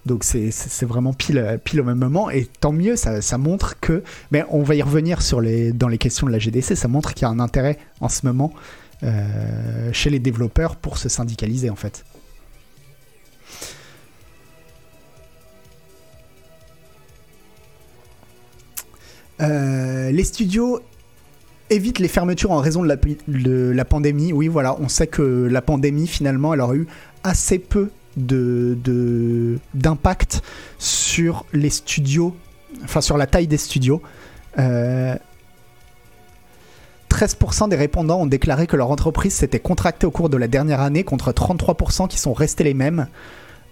Donc c'est- vraiment pile, euh, pile au même moment. Et tant mieux, ça, ça montre que. Mais on va y revenir sur les, dans les questions de la GDC. Ça montre qu'il y a un intérêt en ce moment euh, chez les développeurs pour se syndicaliser, en fait. Euh, les studios évitent les fermetures en raison de la, pandémie. Oui, voilà, on sait que la pandémie, finalement, elle eu assez peu d'impact sur les studios, enfin sur la taille des studios. Euh, 13% des répondants ont déclaré que leur entreprise s'était contractée au cours de la dernière année contre 33% qui sont restés les mêmes.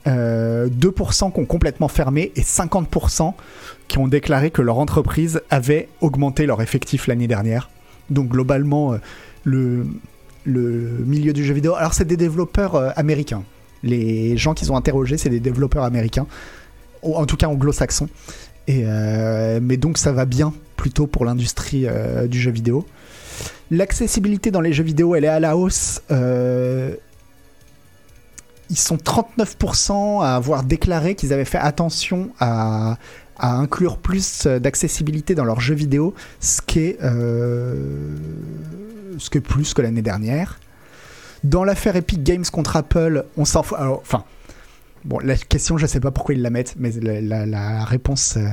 Euh, 2% qui ont complètement fermé et 50% qui ont déclaré que leur entreprise avait augmenté leur effectif l'année dernière. Donc globalement, euh, le, milieu du jeu vidéo... Alors c'est des développeurs euh, américains. Les gens qu'ils ont interrogés, c'est des développeurs américains, en tout cas anglo-saxons. Et, euh, mais donc ça va bien plutôt pour l'industrie du jeu vidéo. L'accessibilité dans les jeux vidéo, elle est à la hausse. Ils sont 39% à avoir déclaré qu'ils avaient fait attention à, à inclure plus d'accessibilité dans leurs jeux vidéo, ce qui est, euh, ce plus que l'année dernière. Dans l'affaire Epic Games contre Apple, on s'en fout. Enfin, bon, la question, je sais pas pourquoi ils la mettent, mais la, réponse. euh,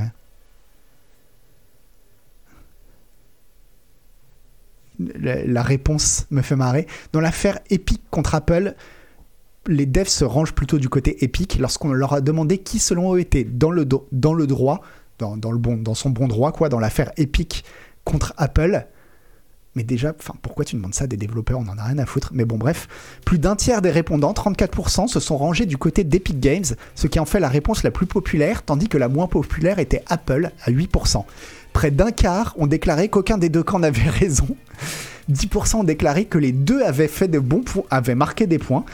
la réponse me fait marrer. Dans l'affaire Epic contre Apple, les devs se rangent plutôt du côté Epic lorsqu'on leur a demandé qui, selon eux, était dans le, dans le droit, dans, dans le bon, dans son bon droit, quoi, dans l'affaire Epic contre Apple. Mais déjà, pourquoi tu demandes ça des développeurs? On en a rien à foutre. Mais bon, bref. Plus d'un tiers des répondants, 34%, se sont rangés du côté d'Epic Games, ce qui en fait la réponse la plus populaire, tandis que la moins populaire était Apple, à 8%. Près d'un quart ont déclaré qu'aucun des deux camps n'avait raison. 10% ont déclaré que les deux avaient fait de bons points, avaient marqué des points.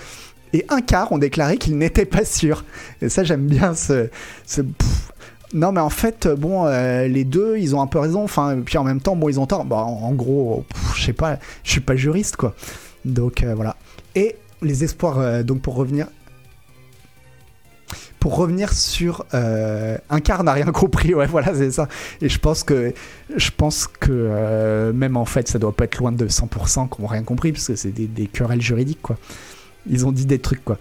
Et un quart ont déclaré qu'ils n'étaient pas sûrs. Et ça, j'aime bien ce. Non, mais en fait, bon, euh, les deux, ils ont un peu raison. Enfin, puis en même temps, bon, ils ont tort. Bah, en, gros, je sais pas, je suis pas juriste, quoi. Donc euh, voilà. Et les espoirs, euh, donc pour revenir. Pour revenir sur un quart n'a rien compris, ouais, voilà, c'est ça. Et je pense que, je pense que même en fait, ça doit pas être loin de 100% qui n'ont rien compris, parce que c'est des querelles juridiques, quoi. Ils ont dit des trucs, quoi.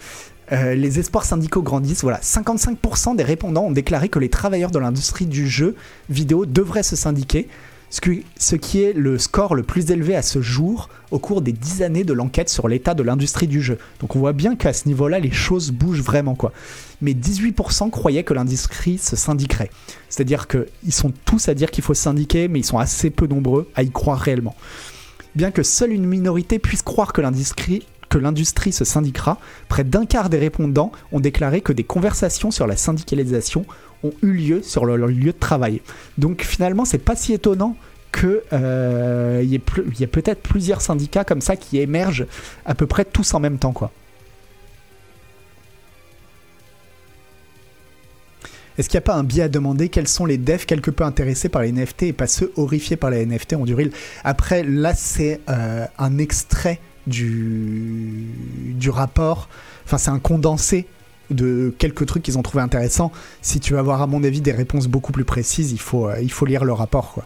Euh, les espoirs syndicaux grandissent. Voilà, 55% des répondants ont déclaré que les travailleurs de l'industrie du jeu vidéo devraient se syndiquer. ce, qui- est le score le plus élevé à ce jour au cours des 10 années de l'enquête sur l'état de l'industrie du jeu. Donc on voit bien qu'à ce niveau-là, les choses bougent vraiment. quoi. Mais 18% croyaient que l'industrie se syndiquerait. C'est-à-dire qu'ils sont tous à dire qu'il faut syndiquer, mais ils sont assez peu nombreux à y croire réellement. Bien que seule une minorité puisse croire que l'industrie que l'industrie se syndiquera, près d'un quart des répondants ont déclaré que des conversations sur la syndicalisation ont eu lieu sur leur, lieu de travail. Donc finalement, c'est pas si étonnant que euh, y ait, peut-être plusieurs syndicats comme ça qui émergent à peu près tous en même temps, quoi. Est-ce qu'il n'y a pas un biais à demander? Quels sont les devs quelque peu intéressés par les NFT et pas ceux horrifiés par les NFT en Après, là, c'est euh, un extrait du, du rapport. Enfin, c'est un condensé de quelques trucs qu'ils ont trouvé intéressants. Si tu veux avoir, à mon avis, des réponses beaucoup plus précises, il faut, euh, il faut lire le rapport, quoi.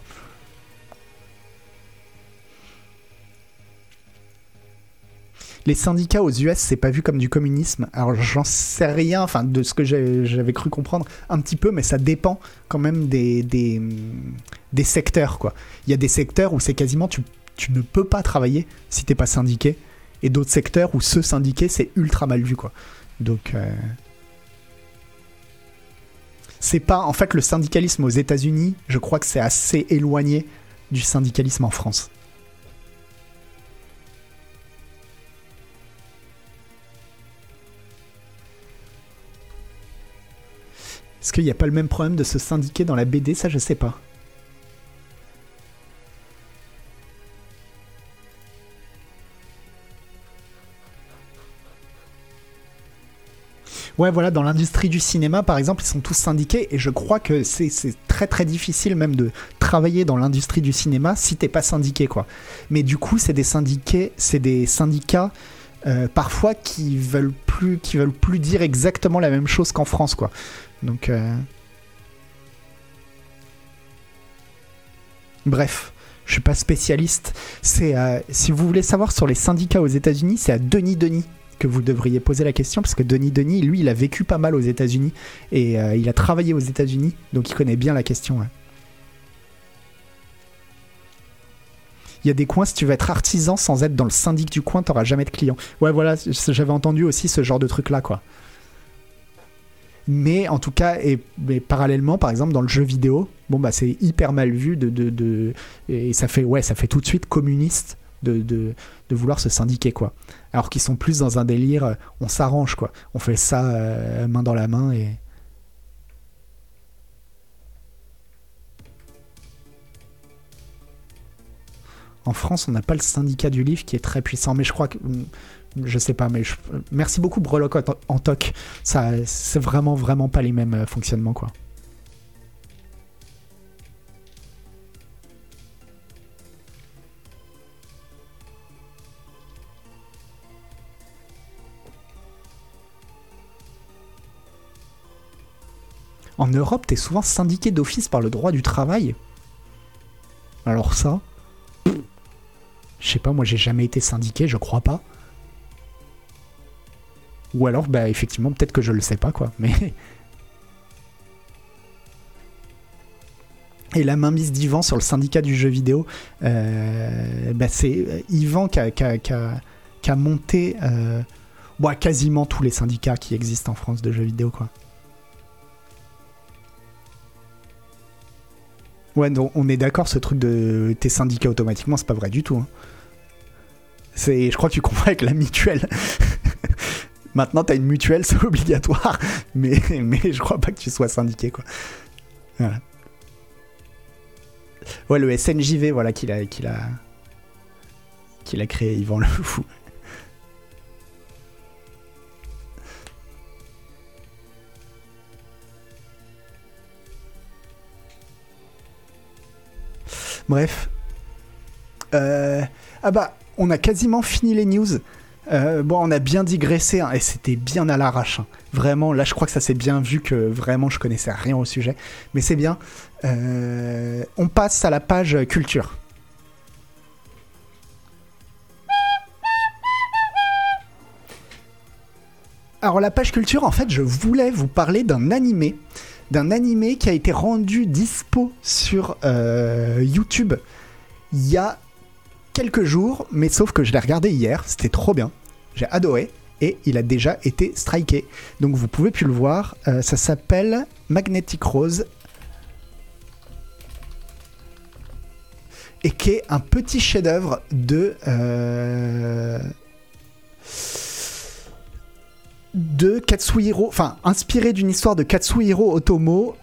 Les syndicats aux US, c'est pas vu comme du communisme. Alors j'en sais rien, enfin de ce que j'avais cru comprendre un petit peu, mais ça dépend quand même des, des, des secteurs, quoi. Il y a des secteurs où c'est quasiment tu ne peux pas travailler si t'es pas syndiqué, et d'autres secteurs où se syndiquer c'est ultra mal vu, quoi. Donc euh, c'est pas en fait le syndicalisme aux États-Unis, je crois que c'est assez éloigné du syndicalisme en France. Est-ce qu'il n'y a pas le même problème de se syndiquer dans la BD Ça, je sais pas. Ouais, voilà, dans l'industrie du cinéma, par exemple, ils sont tous syndiqués et je crois que c'est très très difficile même de travailler dans l'industrie du cinéma si t'es pas syndiqué, quoi. Mais du coup, c'est des syndiqués, c'est des syndicats euh, parfois qui veulent plus, qui veulent plus dire exactement la même chose qu'en France, quoi. Donc, euh, bref, je suis pas spécialiste. C'est euh, si vous voulez savoir sur les syndicats aux États-Unis, c'est à Denis Denis que vous devriez poser la question parce que Denis Denis, lui, il a vécu pas mal aux États-Unis et euh, il a travaillé aux États-Unis, donc il connaît bien la question. ouais. Il y a des coins, si tu veux être artisan sans être dans le syndic du coin, t'auras jamais de clients. Ouais, voilà, j'avais entendu aussi ce genre de truc-là, quoi. Mais en tout cas, et, parallèlement, par exemple, dans le jeu vidéo, bon bah c'est hyper mal vu de, de, de- et ça fait ouais, ça fait tout de suite communiste de, de, de vouloir se syndiquer quoi. Alors qu'ils sont plus dans un délire, euh, on s'arrange quoi, on fait ça euh, main dans la main et En France, on n'a pas le syndicat du livre qui est très puissant, mais je crois que. hum, Je sais pas, mais je- merci beaucoup Breloque en, toc. Ça, c'est vraiment, vraiment pas les mêmes euh, fonctionnements, quoi. En Europe, t'es souvent syndiqué d'office par le droit du travail. Alors ça, je sais pas, moi j'ai jamais été syndiqué, je crois pas. Ou alors, bah effectivement, peut-être que je le sais pas, quoi. Mais. Et la mainmise d'Yvan sur le syndicat du jeu vidéo, euh, bah, c'est euh, Yvan a- qui a monté euh, bah, quasiment tous les syndicats qui existent en France de jeux vidéo, quoi. Ouais, donc on est d'accord, ce truc de t'es syndiqué automatiquement, c'est pas vrai du tout. hein. C'est, je crois que tu confonds avec la mutuelle. Maintenant, t'as une mutuelle, c'est obligatoire, mais, mais je crois pas que tu sois syndiqué, quoi. Voilà. Ouais, le SNJV, voilà, qu'il a, qu'il a, qu'il a créé, Yvan le fou. Bref. Euh, ah bah, on a quasiment fini les news. Euh, bon, on a bien digressé hein, et c'était bien à l'arrache. hein. Vraiment, là, je crois que ça s'est bien vu que vraiment je connaissais rien au sujet. Mais c'est bien. Euh, on passe à la page culture. Alors, la page culture, en fait, je voulais vous parler d'un animé d'un animé qui a été rendu dispo sur euh, YouTube il y a quelques jours, mais sauf que je l'ai regardé hier, c'était trop bien, j'ai adoré, et il a déjà été striké. Donc vous pouvez plus le voir, euh, ça s'appelle Magnetic Rose. Et qui est un petit chef-d'œuvre de. euh, de Katsuhiro, enfin inspiré d'une histoire de Katsuhiro Otomo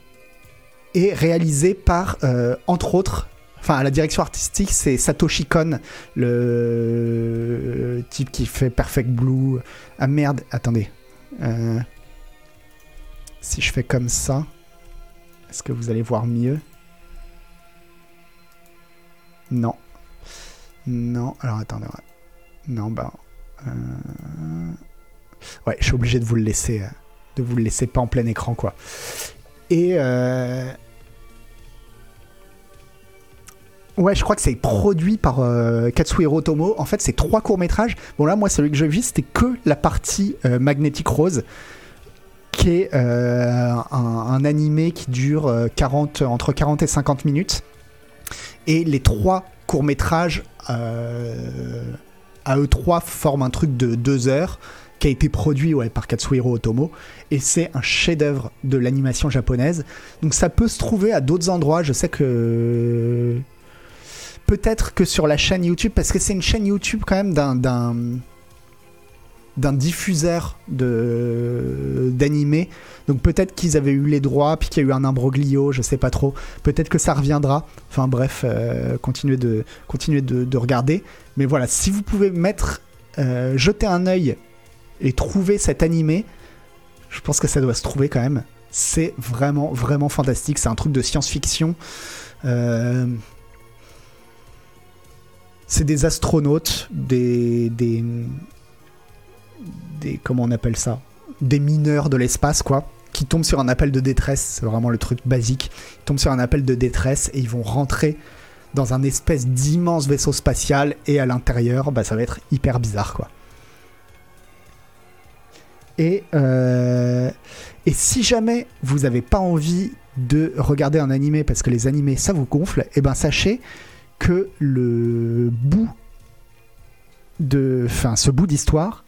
et réalisé par, euh, entre autres, enfin la direction artistique, c'est Satoshi Kon, le type qui fait Perfect Blue. Ah merde, attendez. Euh, si je fais comme ça, est-ce que vous allez voir mieux? Non. Non, alors attendez. Non, bah. euh, Ouais, je suis obligé de vous le laisser, euh, de vous le laisser pas en plein écran, quoi. Et euh, ouais, je crois que c'est produit par euh, Katsuhiro Otomo. En fait, c'est trois courts métrages. Bon là, moi, celui que j'ai vu, c'était que la partie euh, Magnetic Rose, qui est euh, un, un animé qui dure euh, 40, entre 40 et 50 minutes. Et les trois courts métrages euh, à eux trois forment un truc de deux heures qui a été produit ouais, par Katsuhiro Otomo et c'est un chef-d'œuvre de l'animation japonaise. Donc ça peut se trouver à d'autres endroits. Je sais que peut-être que sur la chaîne YouTube, parce que c'est une chaîne YouTube quand même d'un d'un diffuseur de d'animé. Donc peut-être qu'ils avaient eu les droits, puis qu'il y a eu un imbroglio, je sais pas trop. Peut-être que ça reviendra. Enfin bref, euh, continuez de continuez de, de regarder. Mais voilà, si vous pouvez mettre euh, jeter un œil et trouver cet animé, je pense que ça doit se trouver quand même. C'est vraiment, vraiment fantastique. C'est un truc de science-fiction. Euh, C'est des astronautes, des, des, des. Comment on appelle ça? Des mineurs de l'espace, quoi. Qui tombent sur un appel de détresse. C'est vraiment le truc basique. Ils tombent sur un appel de détresse et ils vont rentrer dans un espèce d'immense vaisseau spatial. Et à l'intérieur, bah, ça va être hyper bizarre, quoi. Et, euh, et si jamais vous n'avez pas envie de regarder un animé parce que les animés ça vous gonfle, et ben sachez que le bout de, enfin ce bout d'histoire,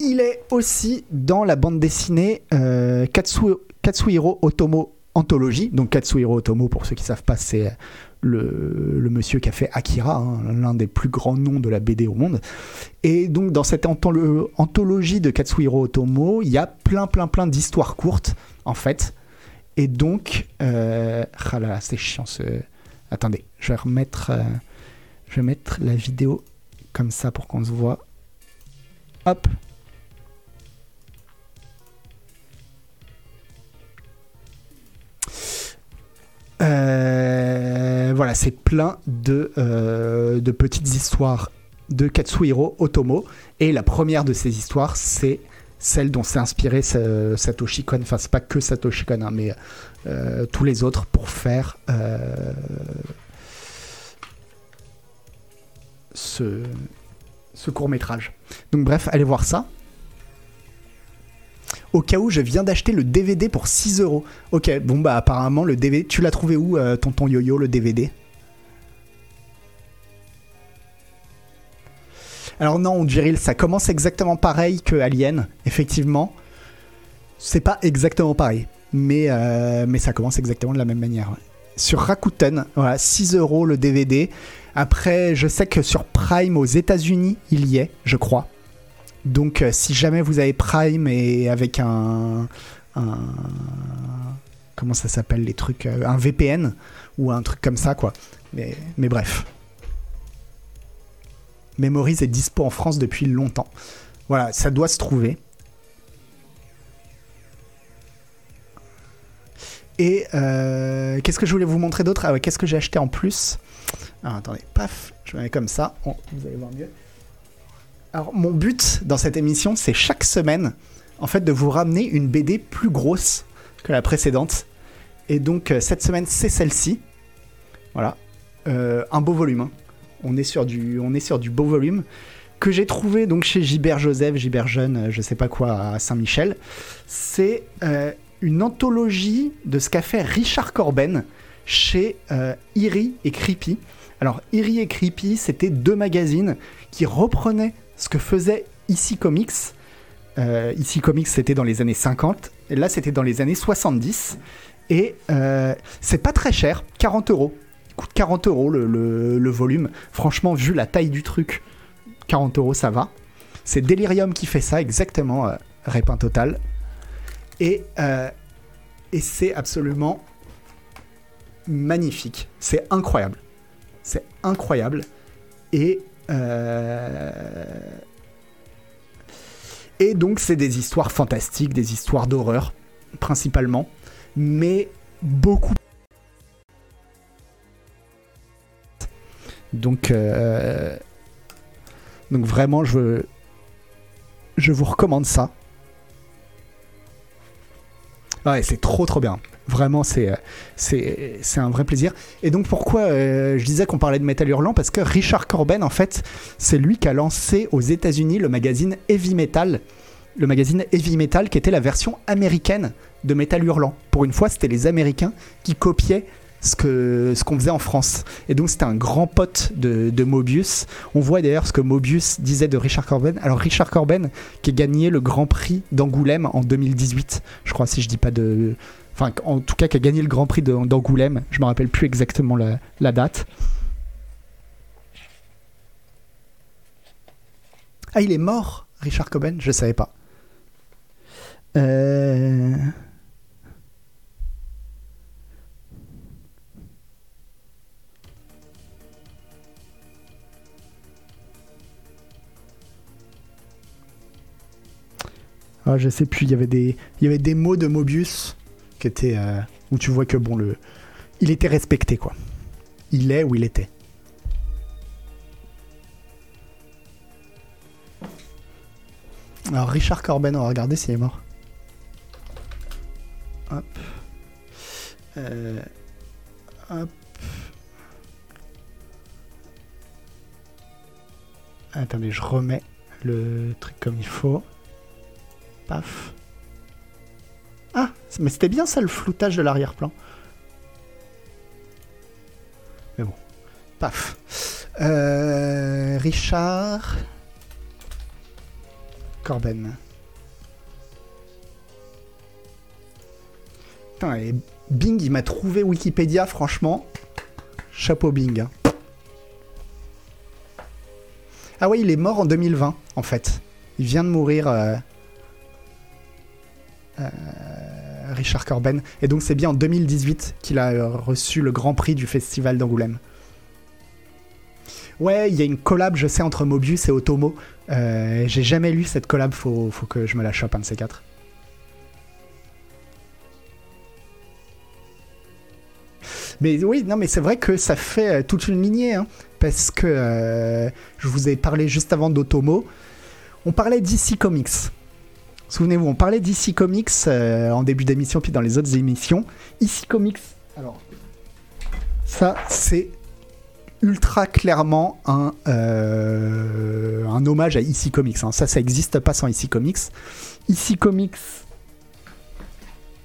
il est aussi dans la bande dessinée euh, Katsu- Katsuhiro Otomo Anthology. Donc Katsuhiro Otomo, pour ceux qui savent pas, c'est le, monsieur qui a fait Akira, hein, l'un des plus grands noms de la BD au monde. Et donc dans cette antholo- anthologie de Katsuhiro Otomo, il y a plein plein plein d'histoires courtes en fait. Et donc, euh, ah là, c'est chiant ce. Attendez, je vais remettre, euh, je vais mettre la vidéo comme ça pour qu'on se voit. Hop. Voilà, c'est plein de, euh, de petites histoires de Katsuhiro Otomo. Et la première de ces histoires, c'est celle dont s'est inspiré sa- Satoshi Kon. Enfin, c'est pas que Satoshi Kon, hein, mais euh, tous les autres pour faire euh, ce, ce court métrage. Donc, bref, allez voir ça. Au cas où je viens d'acheter le DVD pour 6 euros. Ok, bon bah apparemment le DVD, tu l'as trouvé où, euh, tonton Yo-Yo, le DVD Alors non, Jiril, ça commence exactement pareil que Alien, effectivement. C'est pas exactement pareil, mais, euh, ça commence exactement de la même manière. Sur Rakuten, voilà, 6 euros le DVD. Après, je sais que sur Prime aux États-Unis, il y est, je crois. Donc, euh, si jamais vous avez Prime et avec un. comment ça s'appelle les trucs euh, Un VPN ou un truc comme ça, quoi. Mais, mais bref. Memories est dispo en France depuis longtemps. Voilà, ça doit se trouver. Et euh, qu'est-ce que je voulais vous montrer d'autre? Ah ouais, qu'est-ce que j'ai acheté en plus? Ah, Attendez, paf, je me mets comme ça. Oh, vous allez voir mieux. Alors, mon but dans cette émission, c'est chaque semaine, en fait, de vous ramener une BD plus grosse que la précédente. Et donc, euh, cette semaine, c'est celle-ci. Voilà. Euh, un beau volume. hein. On est sur du, on est sur du beau volume que j'ai trouvé donc chez Gilbert Joseph, Gilbert Jeune, euh, je sais pas quoi, à Saint-Michel. C'est une anthologie de ce qu'a fait Richard Corben chez euh, et Creepy. Alors, Eerie et Creepy, c'était deux magazines qui reprenaient ce que faisait Ici Comics. Euh, Ici Comics, c'était dans les années 50. Et là, c'était dans les années 70. Et euh, c'est pas très cher, 40 euros. Il coûte 40 euros le volume. Franchement, vu la taille du truc, 40 euros, ça va. C'est Delirium qui fait ça, exactement, euh, Répin Total. Et, euh, et c'est absolument magnifique. C'est incroyable. C'est incroyable. Et. Euh, Et donc, c'est des histoires fantastiques, des histoires d'horreur, principalement. Mais beaucoup. Donc. euh, vraiment, je. Je vous recommande ça. Ouais, c'est trop trop bien. Vraiment, c'est euh, un vrai plaisir. Et donc pourquoi euh, je disais qu'on parlait de métal hurlant? Parce que Richard Corben, en fait, c'est lui qui a lancé aux États-Unis le magazine Heavy Metal, le magazine Heavy Metal qui était la version américaine de métal hurlant. Pour une fois, c'était les Américains qui copiaient ce que ce qu'on faisait en France. Et donc c'était un grand pote de, de Mobius. On voit d'ailleurs ce que Mobius disait de Richard Corben. Alors Richard Corben qui a gagné le Grand Prix d'Angoulême en 2018, je crois si je dis pas de enfin en tout cas qui a gagné le Grand Prix d'Angoulême, je me rappelle plus exactement la, la date. Ah, il est mort, Richard Coben Je savais pas. Euh... Ah, je sais plus, il y avait des, il y avait des mots de Mobius qui étaient euh, où tu vois que bon le, il était respecté quoi. Il est où il était. Alors Richard Corben, on va regarder s'il est mort. Hop. Euh, Hop. Attendez, je remets le truc comme il faut. Paf. Ah, mais c'était bien ça le floutage de l'arrière-plan. Mais bon. Paf. Euh, Richard. Corben. Putain, et Bing, il m'a trouvé Wikipédia, franchement. Chapeau Bing. Ah ouais, il est mort en 2020, en fait. Il vient de mourir. euh, Richard Corben. Et donc c'est bien en 2018 qu'il a euh, reçu le Grand Prix du Festival d'Angoulême. Ouais, il y a une collab, je sais, entre Mobius et Otomo. Euh, J'ai jamais lu cette collab, faut, faut que je me la chope, un de ces quatre. Mais oui, non, mais c'est vrai que ça fait euh, toute une lignée, hein, parce que euh, je vous ai parlé juste avant d'Otomo. On parlait d'ici Comics. Souvenez-vous, on parlait d'ici Comics euh, en début d'émission, puis dans les autres émissions. Ici Comics, alors, ça, c'est ultra clairement un, euh, un hommage à Ici Comics. hein. Ça, ça n'existe pas sans Ici Comics. Ici Comics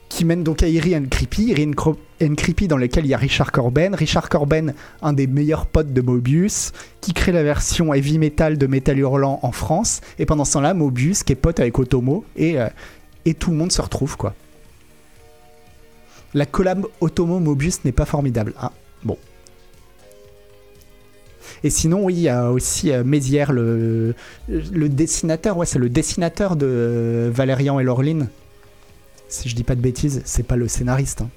qui mène donc à Eerie and Creepy. Eerie and and Creepy dans lequel il y a Richard Corben. Richard Corben, un des meilleurs potes de Mobius, qui crée la version heavy metal de Metal Hurlant en France. Et pendant ce temps-là, Mobius, qui est pote avec Otomo, et, euh, et tout le monde se retrouve, quoi. La collab Otomo-Mobius n'est pas formidable. Ah, bon. Et sinon, oui, il y a aussi euh, Mézières, le, le dessinateur, ouais, c'est le dessinateur de euh, Valérian et Laureline. Si je dis pas de bêtises, c'est pas le scénariste. hein.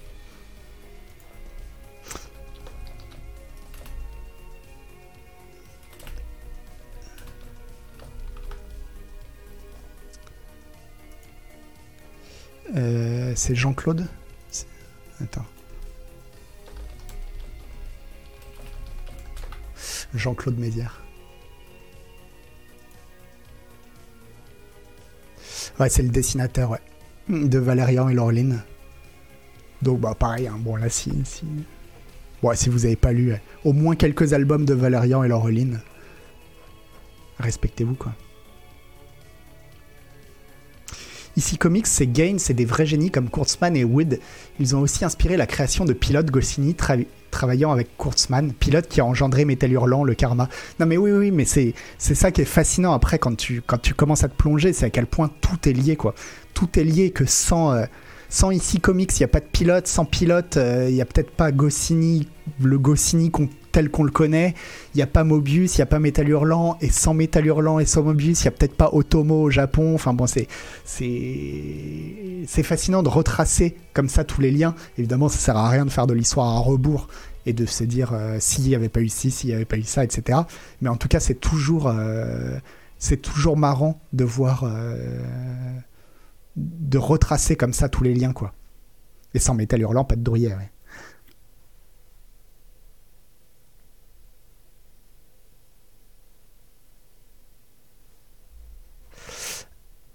Euh, c'est Jean-Claude Attends. Jean-Claude Mézières. Ouais, c'est le dessinateur, ouais. De Valérian et Laureline. Donc, bah, pareil, hein, bon, là, si. si... Bon, si vous avez pas lu au moins quelques albums de Valérian et Laureline, respectez-vous, quoi. Ici Comics, c'est Gain, c'est des vrais génies comme Kurtzman et Wood. Ils ont aussi inspiré la création de Pilote Goscinny tra- travaillant avec Kurtzman, Pilote qui a engendré Metal Hurlant, le Karma. Non mais oui, oui, mais c'est c'est ça qui est fascinant après quand tu, quand tu commences à te plonger, c'est à quel point tout est lié, quoi. Tout est lié que sans... euh, sans ici comics, il n'y a pas de pilote. Sans pilote, euh, il n'y a peut-être pas Goscinny, le Goscinny qu'on- tel qu'on le connaît. Il n'y a pas Mobius, il n'y a pas Metal Hurlant. Et sans Metal Hurlant et sans Mobius, il n'y a peut-être pas Otomo au Japon. Enfin bon, c'est c'est fascinant de retracer comme ça tous les liens. Évidemment, ça sert à rien de faire de l'histoire à rebours et de se dire euh, s'il n'y avait pas eu ci, s'il n'y avait pas eu ça, etc. Mais en tout cas, c'est toujours euh, c'est toujours marrant de voir. euh, de retracer comme ça tous les liens, quoi. Et sans métal hurlant, pas de bruyère. ouais.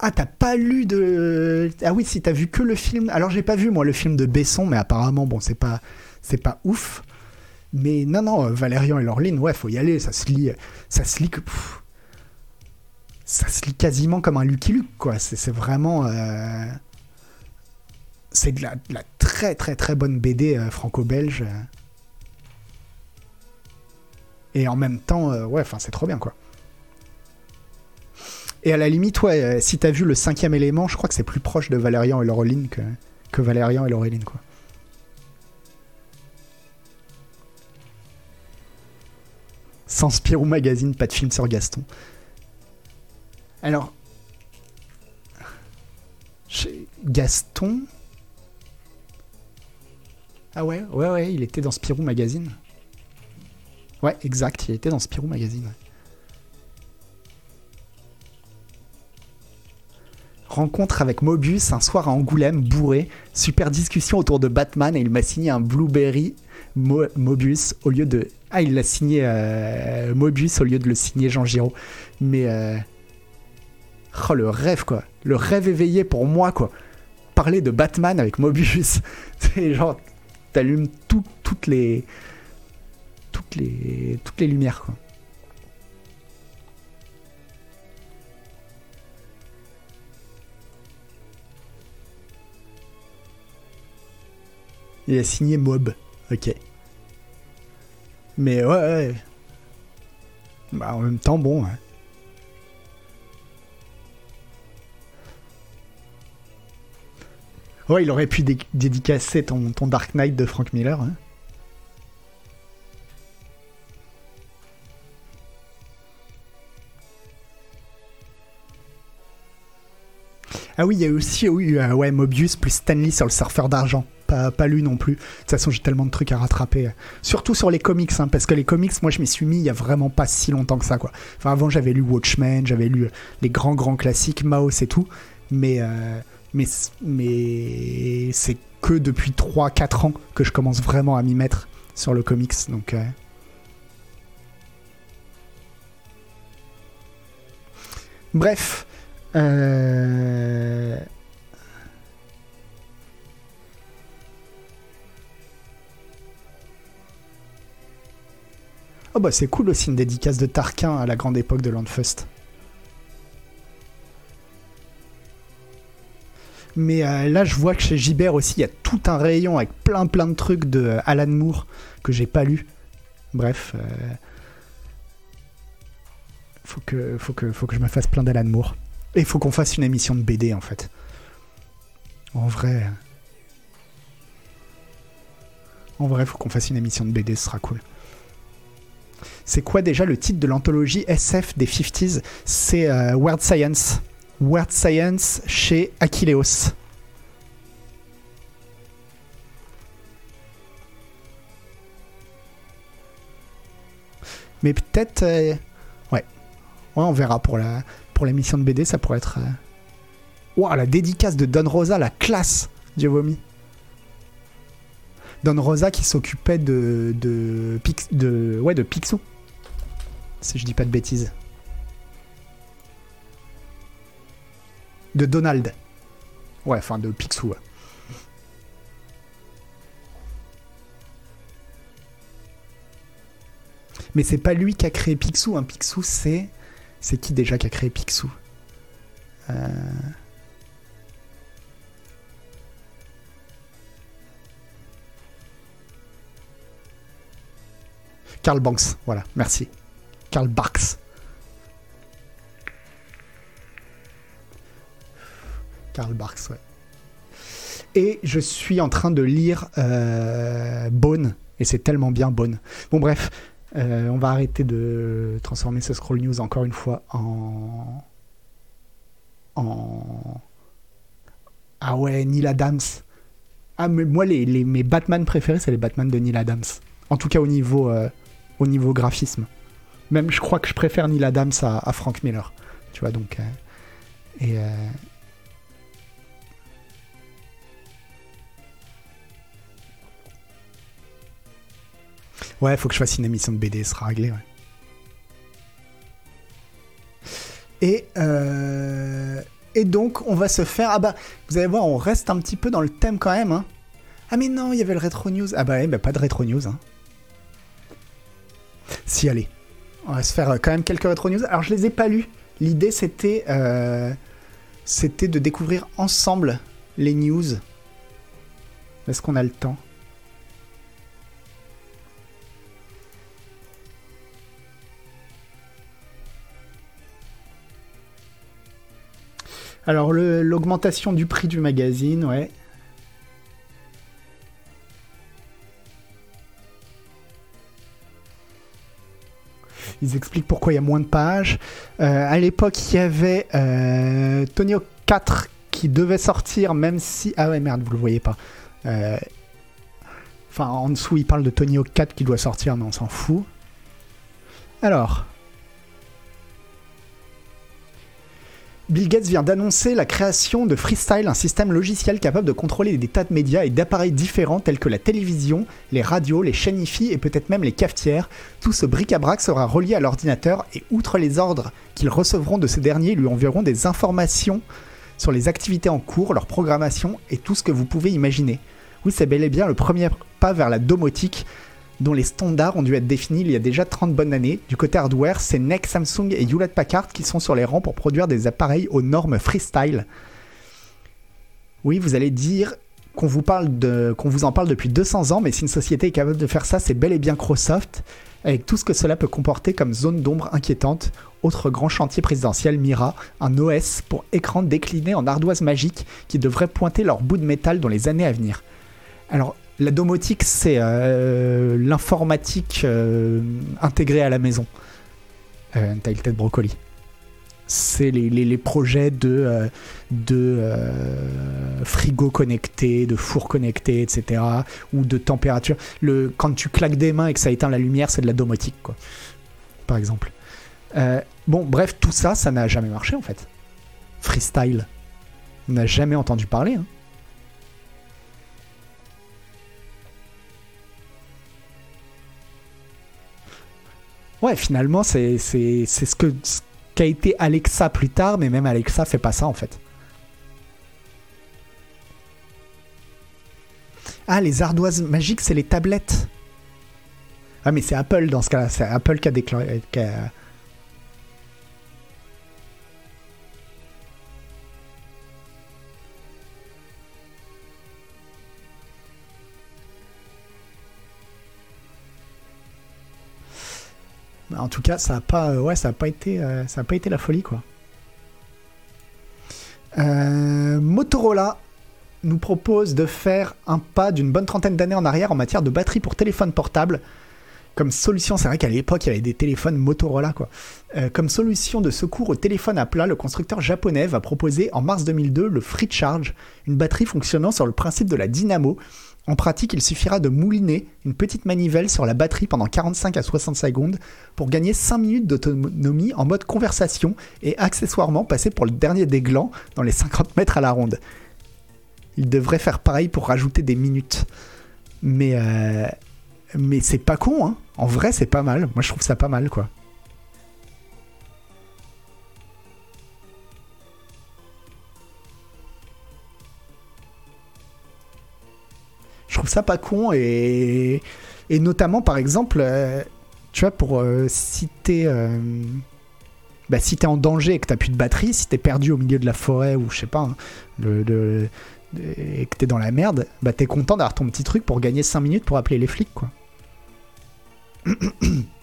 Ah, t'as pas lu de. Ah oui, si t'as vu que le film. Alors, j'ai pas vu, moi, le film de Besson, mais apparemment, bon, c'est pas, c'est pas ouf. Mais non, non, Valérian et Laureline, ouais, faut y aller. Ça se lit. Ça se lit quasiment comme un Lucky Luke, quoi. C'est vraiment. euh, C'est de la, très, très, très bonne BD euh, franco-belge. euh. Et en même temps, euh, ouais, enfin, c'est trop bien, quoi. Et à la limite, ouais, euh, si t'as vu le cinquième élément, je crois que c'est plus proche de Valérian et Laureline que, que Valérian et Laureline, quoi. Sans Spirou Magazine, pas de film sur Gaston. Alors, Gaston. Ah ouais, ouais, ouais, il était dans Spirou Magazine. Ouais, exact, il était dans Spirou Magazine. Rencontre avec Mobius un soir à Angoulême, bourré. Super discussion autour de Batman et il m'a signé un Blueberry Mo- Mobius au lieu de. Ah, il l'a signé euh, Mobius au lieu de le signer Jean Giraud. Mais. euh, Oh, le rêve, quoi. Le rêve éveillé pour moi, quoi. Parler de Batman avec Mobius. C'est genre. T'allumes tout- toutes les. Toutes les. Toutes les lumières, quoi. Il a signé Mob. Ok. Mais ouais. Bah, en même temps, bon. hein. Ouais, il aurait pu dé- dédicacer ton, Dark Knight de Frank Miller. hein. Ah oui, il y a aussi eu euh, ouais, Mobius plus Stanley sur le surfeur d'argent. Pas, lu non plus. De toute façon, j'ai tellement de trucs à rattraper. Surtout sur les comics, hein, parce que les comics, moi, je m'y suis mis il y a vraiment pas si longtemps que ça. Quoi. Enfin, avant, j'avais lu Watchmen, j'avais lu les grands, grands classiques, Maos et tout. Mais, euh, mais, c'est que depuis 3-4 ans que je commence vraiment à m'y mettre sur le comics. Donc. euh, Bref. Euh... Oh bah c'est cool aussi une dédicace de Tarquin à la grande époque de Landfust. Mais euh, là je vois que chez Gibert aussi il y a tout un rayon avec plein plein de trucs de euh, Alan Moore que j'ai pas lu. Bref. euh, Faut que, faut, que, faut que je me fasse plein d'Alan Moore. Et faut qu'on fasse une émission de BD en fait. En vrai. En vrai, faut qu'on fasse une émission de BD, ce sera cool. C'est quoi déjà le titre de l'anthologie SF des 50s C'est euh, Weird Science. Weird Science chez Achilleos. Mais peut-être. euh, Ouais. Ouais, on verra pour la pour de BD, ça pourrait être. euh, Ouah, la dédicace de Don Rosa, la classe Dieu vomi. Don Rosa qui s'occupait de de, de ouais de Picsou si je dis pas de bêtises. De Donald. Ouais, enfin de Picsou. Mais c'est pas lui qui a créé Picsou. Hein. Picsou, c'est. C'est qui déjà qui a créé Picsou? Euh, Carl Banks, voilà, merci. Karl Barks. Karl Barks, ouais. Et je suis en train de lire euh, Bone, et c'est tellement bien Bone. Bon bref, euh, on va arrêter de transformer ce scroll news encore une fois en... En... Ah ouais, Neil Adams. Ah mais moi, les, mes Batman préférés, c'est les Batman de Neil Adams. En tout cas au niveau, euh, au niveau graphisme. Même je crois que je préfère Neil Adams à, à Frank Miller. Tu vois, donc... euh, et... euh, Ouais, faut que je fasse une émission de BD, ce sera réglé. Ouais. Et, euh, et donc, on va se faire. Ah bah, vous allez voir, on reste un petit peu dans le thème quand même. hein. Ah, mais non, il y avait le rétro news. Ah bah, bah, pas de rétro news. Hein. Si, allez. On va se faire euh, quand même quelques rétro news. Alors, je les ai pas lus. L'idée, c'était. euh, c'était de découvrir ensemble les news. Est-ce qu'on a le temps? Alors, l'augmentation du prix du magazine, ouais. Ils expliquent pourquoi il y a moins de pages. Euh, à l'époque, il y avait euh, Hawk 4 qui devait sortir, même si. Ah ouais, merde, vous le voyez pas. Euh, Enfin, en dessous, il parle de Hawk 4 qui doit sortir, mais on s'en fout. Alors. Bill Gates vient d'annoncer la création de Freestyle, un système logiciel capable de contrôler des tas de médias et d'appareils différents tels que la télévision, les radios, les chaînes IFI et peut-être même les cafetières. Tout ce bric-à-brac sera relié à l'ordinateur et outre les ordres qu'ils recevront de ces derniers, ils lui enverront des informations sur les activités en cours, leur programmation et tout ce que vous pouvez imaginer. Oui, c'est bel et bien le premier pas vers la domotique dont les standards ont dû être définis il y a déjà 30 bonnes années. Du côté hardware, c'est NEC, Samsung et Hewlett Packard qui sont sur les rangs pour produire des appareils aux normes freestyle. Oui, vous allez dire qu'on vous, vous en parle depuis 200 ans, mais si une société est capable de faire ça, c'est bel et bien Microsoft, avec tout ce que cela peut comporter comme zone d'ombre inquiétante. Autre grand chantier présidentiel, Mira, un OS pour écran décliné en ardoise magique qui devrait pointer leur bout de métal dans les années à venir. Alors, la domotique, c'est euh, l'informatique euh, intégrée à la maison. Euh, T'as le tête brocoli. C'est les, les- projets de, euh, de frigo connecté, de four connecté, etc. Ou de température. Le, quand tu claques des mains et que ça éteint la lumière, c'est de la domotique, quoi. Par exemple. Bon, bref, tout ça, ça n'a jamais marché en fait. Freestyle. On n'a jamais entendu parler. hein. Ouais, finalement, c'est ce que qu'a été Alexa plus tard, mais même Alexa fait pas ça en fait. Ah, les ardoises magiques, c'est les tablettes. Ah, mais c'est Apple dans ce cas-là. C'est Apple qui a déclaré. En tout cas, ça a pas, euh, euh, pas été la folie. Euh, Motorola nous propose de faire un pas d'une bonne trentaine d'années en arrière en matière de batterie pour téléphone portable. Comme solution, c'est vrai qu'à l'époque, il y avait des téléphones Motorola, quoi. Comme solution de secours au téléphone à plat, le constructeur japonais va proposer en mars 2002 le Free Charge, une batterie fonctionnant sur le principe de la dynamo. En pratique, il suffira de mouliner une petite manivelle sur la batterie pendant 45 à 60 secondes pour gagner 5 minutes d'autonomie en mode conversation et accessoirement passer pour le dernier des glands dans les 50 mètres à la ronde. Il devrait faire pareil pour rajouter des minutes. Mais, euh, mais c'est pas con, hein. En vrai, c'est pas mal. Moi, je trouve ça pas mal, quoi. Je trouve ça pas con et, et notamment, par exemple, euh, tu vois, pour euh, si t'es euh, bah, si t'es en danger et que t'as plus de batterie, si t'es perdu au milieu de la forêt ou je sais pas, hein, le- et que t'es dans la merde, bah t'es content d'avoir ton petit truc pour gagner 5 minutes pour appeler les flics, quoi.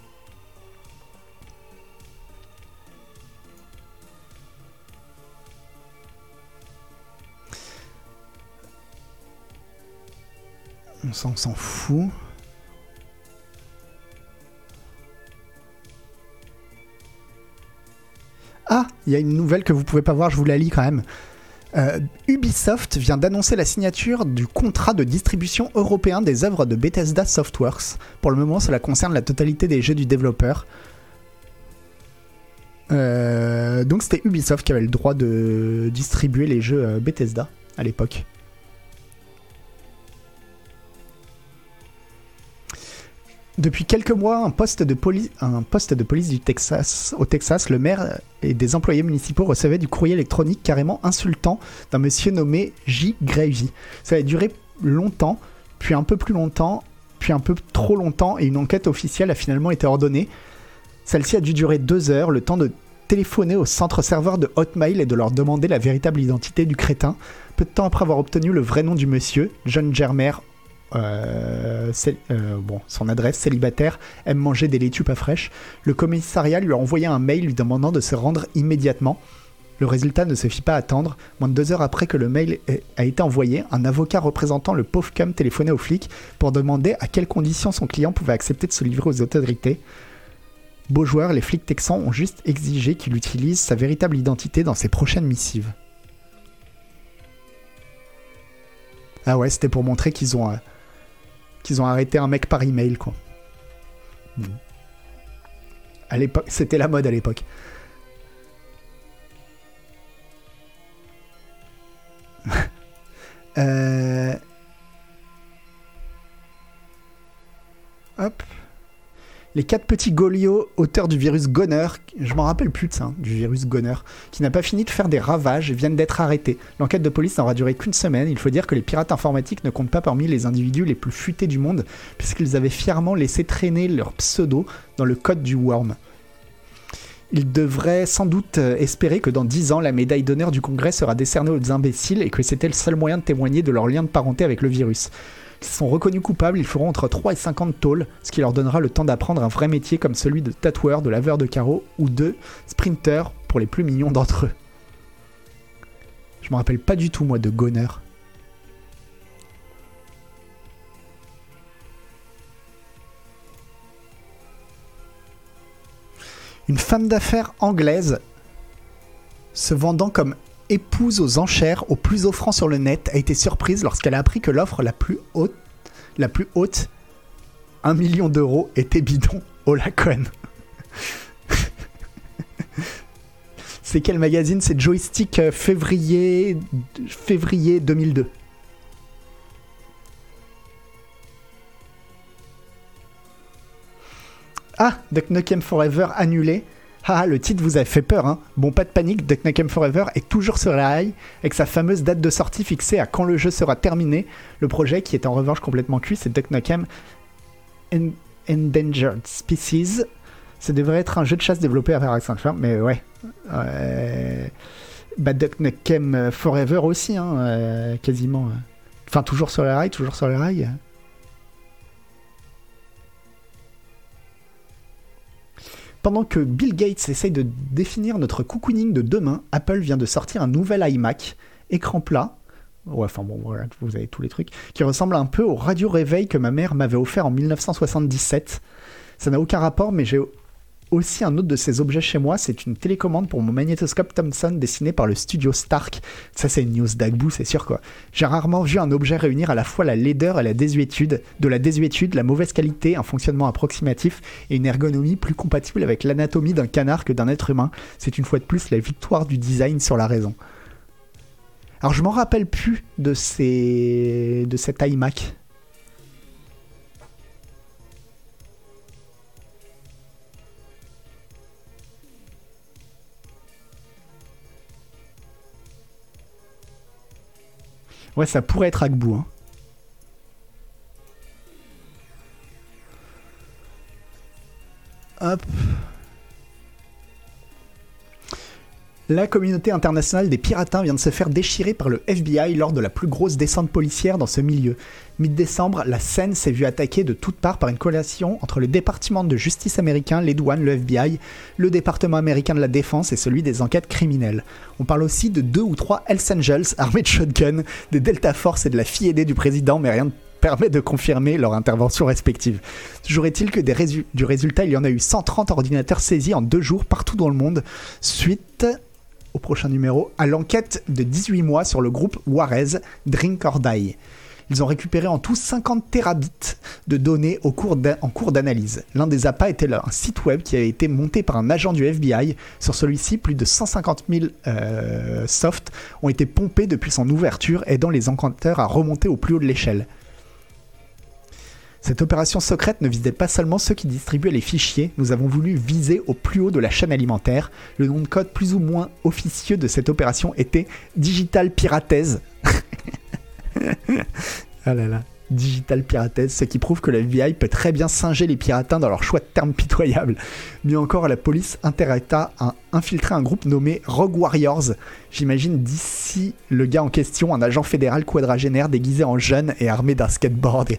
On s'en fout. Ah, il y a une nouvelle que vous pouvez pas voir, je vous la lis quand même. Euh, Ubisoft vient d'annoncer la signature du contrat de distribution européen des œuvres de Bethesda Softworks. Pour le moment, cela concerne la totalité des jeux du développeur. Euh, donc c'était Ubisoft qui avait le droit de distribuer les jeux euh, Bethesda à l'époque. Depuis quelques mois, un poste, de police, au Texas, le maire et des employés municipaux recevaient du courrier électronique carrément insultant d'un monsieur nommé J. Gravy. Ça a duré longtemps, puis un peu plus longtemps, puis un peu trop longtemps, et une enquête officielle a finalement été ordonnée. Celle-ci a dû durer deux heures, le temps de téléphoner au centre serveur de Hotmail et de leur demander la véritable identité du crétin. Peu de temps après avoir obtenu le vrai nom du monsieur, John Germer, euh, euh, bon, son adresse célibataire, aime manger des laitues pas fraîches. Le commissariat lui a envoyé un mail lui demandant de se rendre immédiatement. Le résultat ne se fit pas attendre. Moins de deux heures après que le mail a été envoyé, un avocat représentant le pauvre cum téléphonait aux flics pour demander à quelles conditions son client pouvait accepter de se livrer aux autorités. Beau joueur, les flics texans ont juste exigé qu'il utilise sa véritable identité dans ses prochaines missives. Ah ouais, c'était pour montrer qu'ils ont, euh, qu'ils ont arrêté un mec par email, quoi. Bon. À l'époque, c'était la mode à l'époque. Euh, Hop. Les quatre petits Goliots, auteurs du virus Goner, je m'en rappelle plus de ça, hein, du virus Goner, qui n'a pas fini de faire des ravages viennent d'être arrêtés. L'enquête de police n'aura duré qu'une semaine. Il faut dire que les pirates informatiques ne comptent pas parmi les individus les plus futés du monde, puisqu'ils avaient fièrement laissé traîner leur pseudo dans le code du Worm. Ils devraient sans doute euh, espérer que dans 10 ans, la médaille d'honneur du Congrès sera décernée aux imbéciles et que c'était le seul moyen de témoigner de leur lien de parenté avec le virus. Sont reconnus coupables, ils feront entre 3 et 50 tôles, ce qui leur donnera le temps d'apprendre un vrai métier comme celui de tatoueur, de laveur de carreaux ou de sprinter pour les plus mignons d'entre eux. Je me rappelle pas du tout, moi, de Goner. Une femme d'affaires anglaise se vendant comme épouse aux enchères au plus offrant sur le net a été surprise lorsqu'elle a appris que l'offre la plus haute, la plus haute, 1 million d'euros, était bidon au Lacon. C'est quel magazine? C'est Joystick euh, février, février 2002. Ah, Duck Nukem Forever annulé. Ah, le titre vous a fait peur, hein. Bon, pas de panique, Duck Nukem Forever est toujours sur la rail, avec sa fameuse date de sortie fixée à quand le jeu sera terminé. Le projet, qui est en revanche complètement cuit, c'est Duck Nukem En- Endangered Species. Ça devrait être un jeu de chasse développé par Accent Farm, mais ouais. Euh, Bah, Duck Forever aussi, hein, euh, quasiment. euh. Enfin, toujours sur la rail, toujours sur la rail. Pendant que Bill Gates essaye de définir notre cocooning de demain, Apple vient de sortir un nouvel iMac, écran plat. Ouais, enfin bon, voilà, vous avez tous les trucs. Qui ressemble un peu au radio réveil que ma mère m'avait offert en 1977. Ça n'a aucun rapport, mais j'ai aussi un autre de ces objets chez moi. C'est une télécommande pour mon magnétoscope Thomson dessiné par le studio Stark. Ça, c'est une news d'Agbou, c'est sûr quoi. J'ai rarement vu un objet réunir à la fois la laideur et la désuétude, de la désuétude, la mauvaise qualité, un fonctionnement approximatif et une ergonomie plus compatible avec l'anatomie d'un canard que d'un être humain. C'est une fois de plus la victoire du design sur la raison. Alors je m'en rappelle plus de ces de cet iMac. Ouais, ça pourrait être Agbou. Hein. Hop. La communauté internationale des piratins vient de se faire déchirer par le FBI lors de la plus grosse descente policière dans ce milieu. Mi-décembre, la scène s'est vue attaquée de toutes parts par une coalition entre le département de justice américain, les douanes, le FBI, le département américain de la défense et celui des enquêtes criminelles. On parle aussi de deux ou trois Hells Angels armés de shotguns, des Delta Force et de la fille aidée du président, mais rien ne permet de confirmer leur intervention respective. Toujours est-il que du résultat, il y en a eu 130 ordinateurs saisis en deux jours partout dans le monde, suite au prochain numéro, à l'enquête de 18 mois sur le groupe Juarez Drink or Die. Ils ont récupéré en tout 50 terabits de données en cours d'analyse. L'un des appâts était un site web qui avait été monté par un agent du FBI. Sur celui-ci, plus de 150 000 euh, softs ont été pompés depuis son ouverture, aidant les enquêteurs à remonter au plus haut de l'échelle. Cette opération secrète ne visait pas seulement ceux qui distribuaient les fichiers, nous avons voulu viser au plus haut de la chaîne alimentaire. Le nom de code plus ou moins officieux de cette opération était Digital Piratese. ah là là. Digital Piratese, ce qui prouve que le FBI peut très bien singer les piratins dans leur choix de termes pitoyables. Mieux encore, la police interacta à infiltrer un groupe nommé Rogue Warriors. J'imagine d'ici le gars en question, un agent fédéral quadragénaire déguisé en jeune et armé d'un skateboard.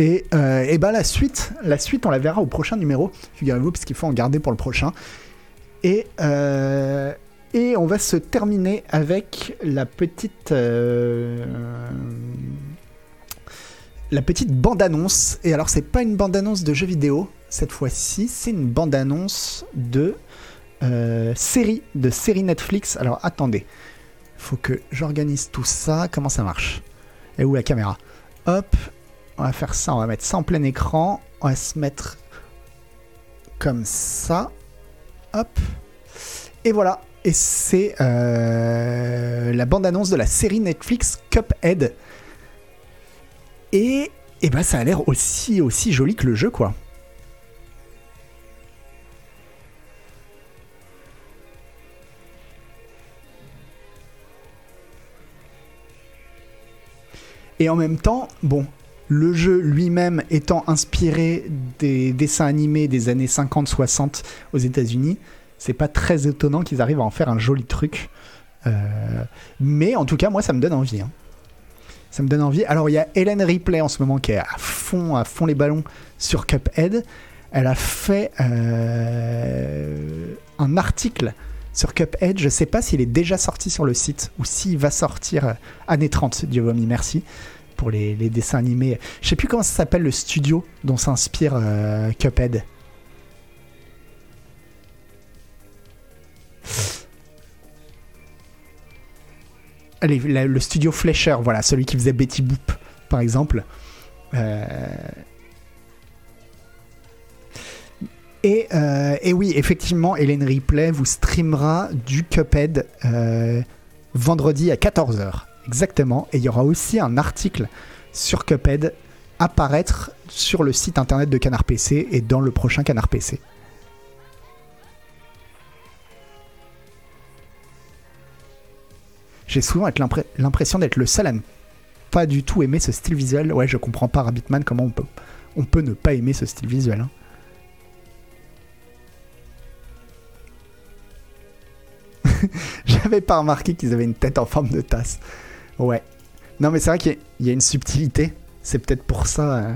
Et, euh, et ben la suite, la suite, on la verra au prochain numéro, figurez-vous, parce qu'il faut en garder pour le prochain. Et, euh, et on va se terminer avec la petite, euh, la petite bande-annonce. Et alors, c'est pas une bande-annonce de jeu vidéo cette fois-ci, c'est une bande-annonce de euh, série, de série Netflix. Alors, attendez, faut que j'organise tout ça. Comment ça marche? Et où la caméra? Hop, on va faire ça, on va mettre ça en plein écran. On va se mettre comme ça. Hop. Et voilà. Et c'est euh, la bande-annonce de la série Netflix Cuphead. Et, ben ça a l'air aussi, aussi joli que le jeu, quoi. Et en même temps, bon, le jeu lui-même étant inspiré des dessins animés des années 50-60 aux États-Unis, c'est pas très étonnant qu'ils arrivent à en faire un joli truc. Euh, mais en tout cas, moi, ça me donne envie. hein. Ça me donne envie. Alors, il y a Hélène Ripley en ce moment qui est à fond, à fond les ballons sur Cuphead. Elle a fait euh, un article sur Cuphead. Je sais pas s'il est déjà sorti sur le site ou s'il va sortir euh, année 30. Dieu vomi, merci pour les, dessins animés. Je sais plus comment ça s'appelle le studio dont s'inspire euh, Cuphead. Le studio Fleischer, voilà, celui qui faisait Betty Boop, par exemple. Euh, Et, euh, et oui, effectivement, Hélène Ripley vous streamera du Cuphead vendredi à 14h. Exactement. Et il y aura aussi un article sur Cuphead apparaître sur le site internet de Canard PC et dans le prochain Canard PC. J'ai souvent l'impression d'être le seul à ne pas du tout aimer ce style visuel. Ouais, je comprends pas, Rabbitman, comment on peut, on peut ne pas aimer ce style visuel. hein. J'avais pas remarqué qu'ils avaient une tête en forme de tasse. Ouais. Non, mais c'est vrai qu'il y a- une subtilité. C'est peut-être pour ça. euh.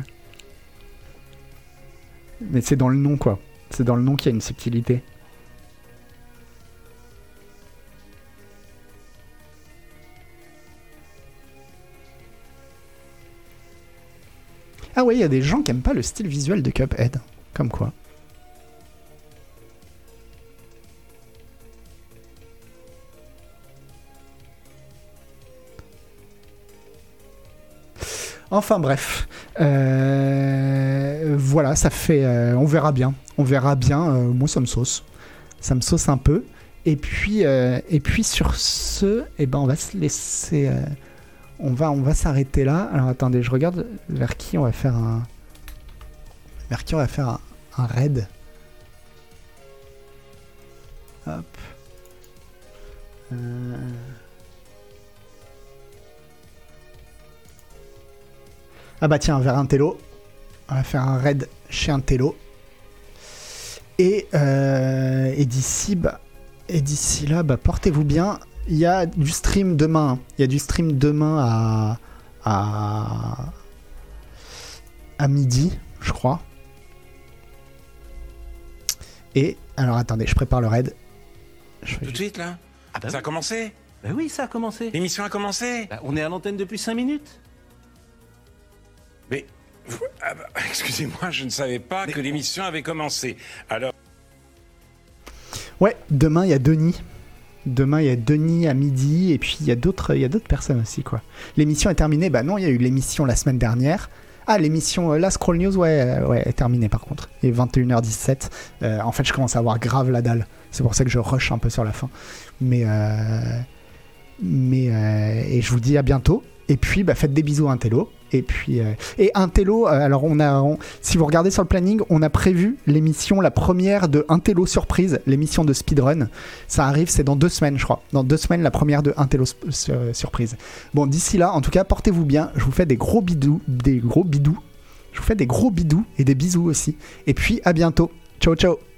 Mais c'est dans le nom, quoi. C'est dans le nom qu'il y a une subtilité. Ah ouais, il y a des gens qui aiment pas le style visuel de Cuphead. Comme quoi. Enfin bref, Euh, voilà, ça fait, euh, on verra bien, on verra bien. euh, moi, ça me sauce, ça me sauce un peu. Et puis, et puis sur ce, eh ben, on va se laisser, on va, on va s'arrêter là. Alors attendez, je regarde vers qui on va faire un, vers qui on va faire un, un raid. Hop. Ah bah tiens, vers un télo. On va faire un raid chez un télo. Et, euh, et d'ici, bah, et d'ici là, bah, portez-vous bien. Il y a du stream demain. Il y a du stream demain à, à, à midi, je crois. Et alors attendez, je prépare le raid. Je fais Tout de suite, là Ah bah Ça a commencé Bah oui, ça a commencé. L'émission a commencé Bah, on est à l'antenne depuis 5 minutes. Ah bah, Excusez-moi, je ne savais pas que l'émission avait commencé. Alors. Ouais, demain il y a Denis. Demain il y a Denis à midi et puis il y a d'autres il y a d'autres personnes aussi quoi. L'émission est terminée. Bah non, il y a eu l'émission la semaine dernière. Ah, l'émission euh, la Scroll News ouais euh, ouais est terminée par contre. Et 21h17. Euh, en fait, je commence à avoir grave la dalle. C'est pour ça que je rush un peu sur la fin. Mais euh, mais euh, et je vous dis à bientôt. Et puis bah, faites des bisous à un télo. Et puis euh, et un télo. euh, alors on a si vous regardez sur le planning, on a prévu l'émission la première de un télo surprise, l'émission de speedrun. Ça arrive, c'est dans deux semaines, je crois. Dans deux semaines, la première de sp- sur- surprise. Bon, d'ici là, en tout cas, portez-vous bien. Je vous fais des gros bidous, des gros bidous. Je vous fais des gros bidous et des bisous aussi. Et puis à bientôt. Ciao ciao.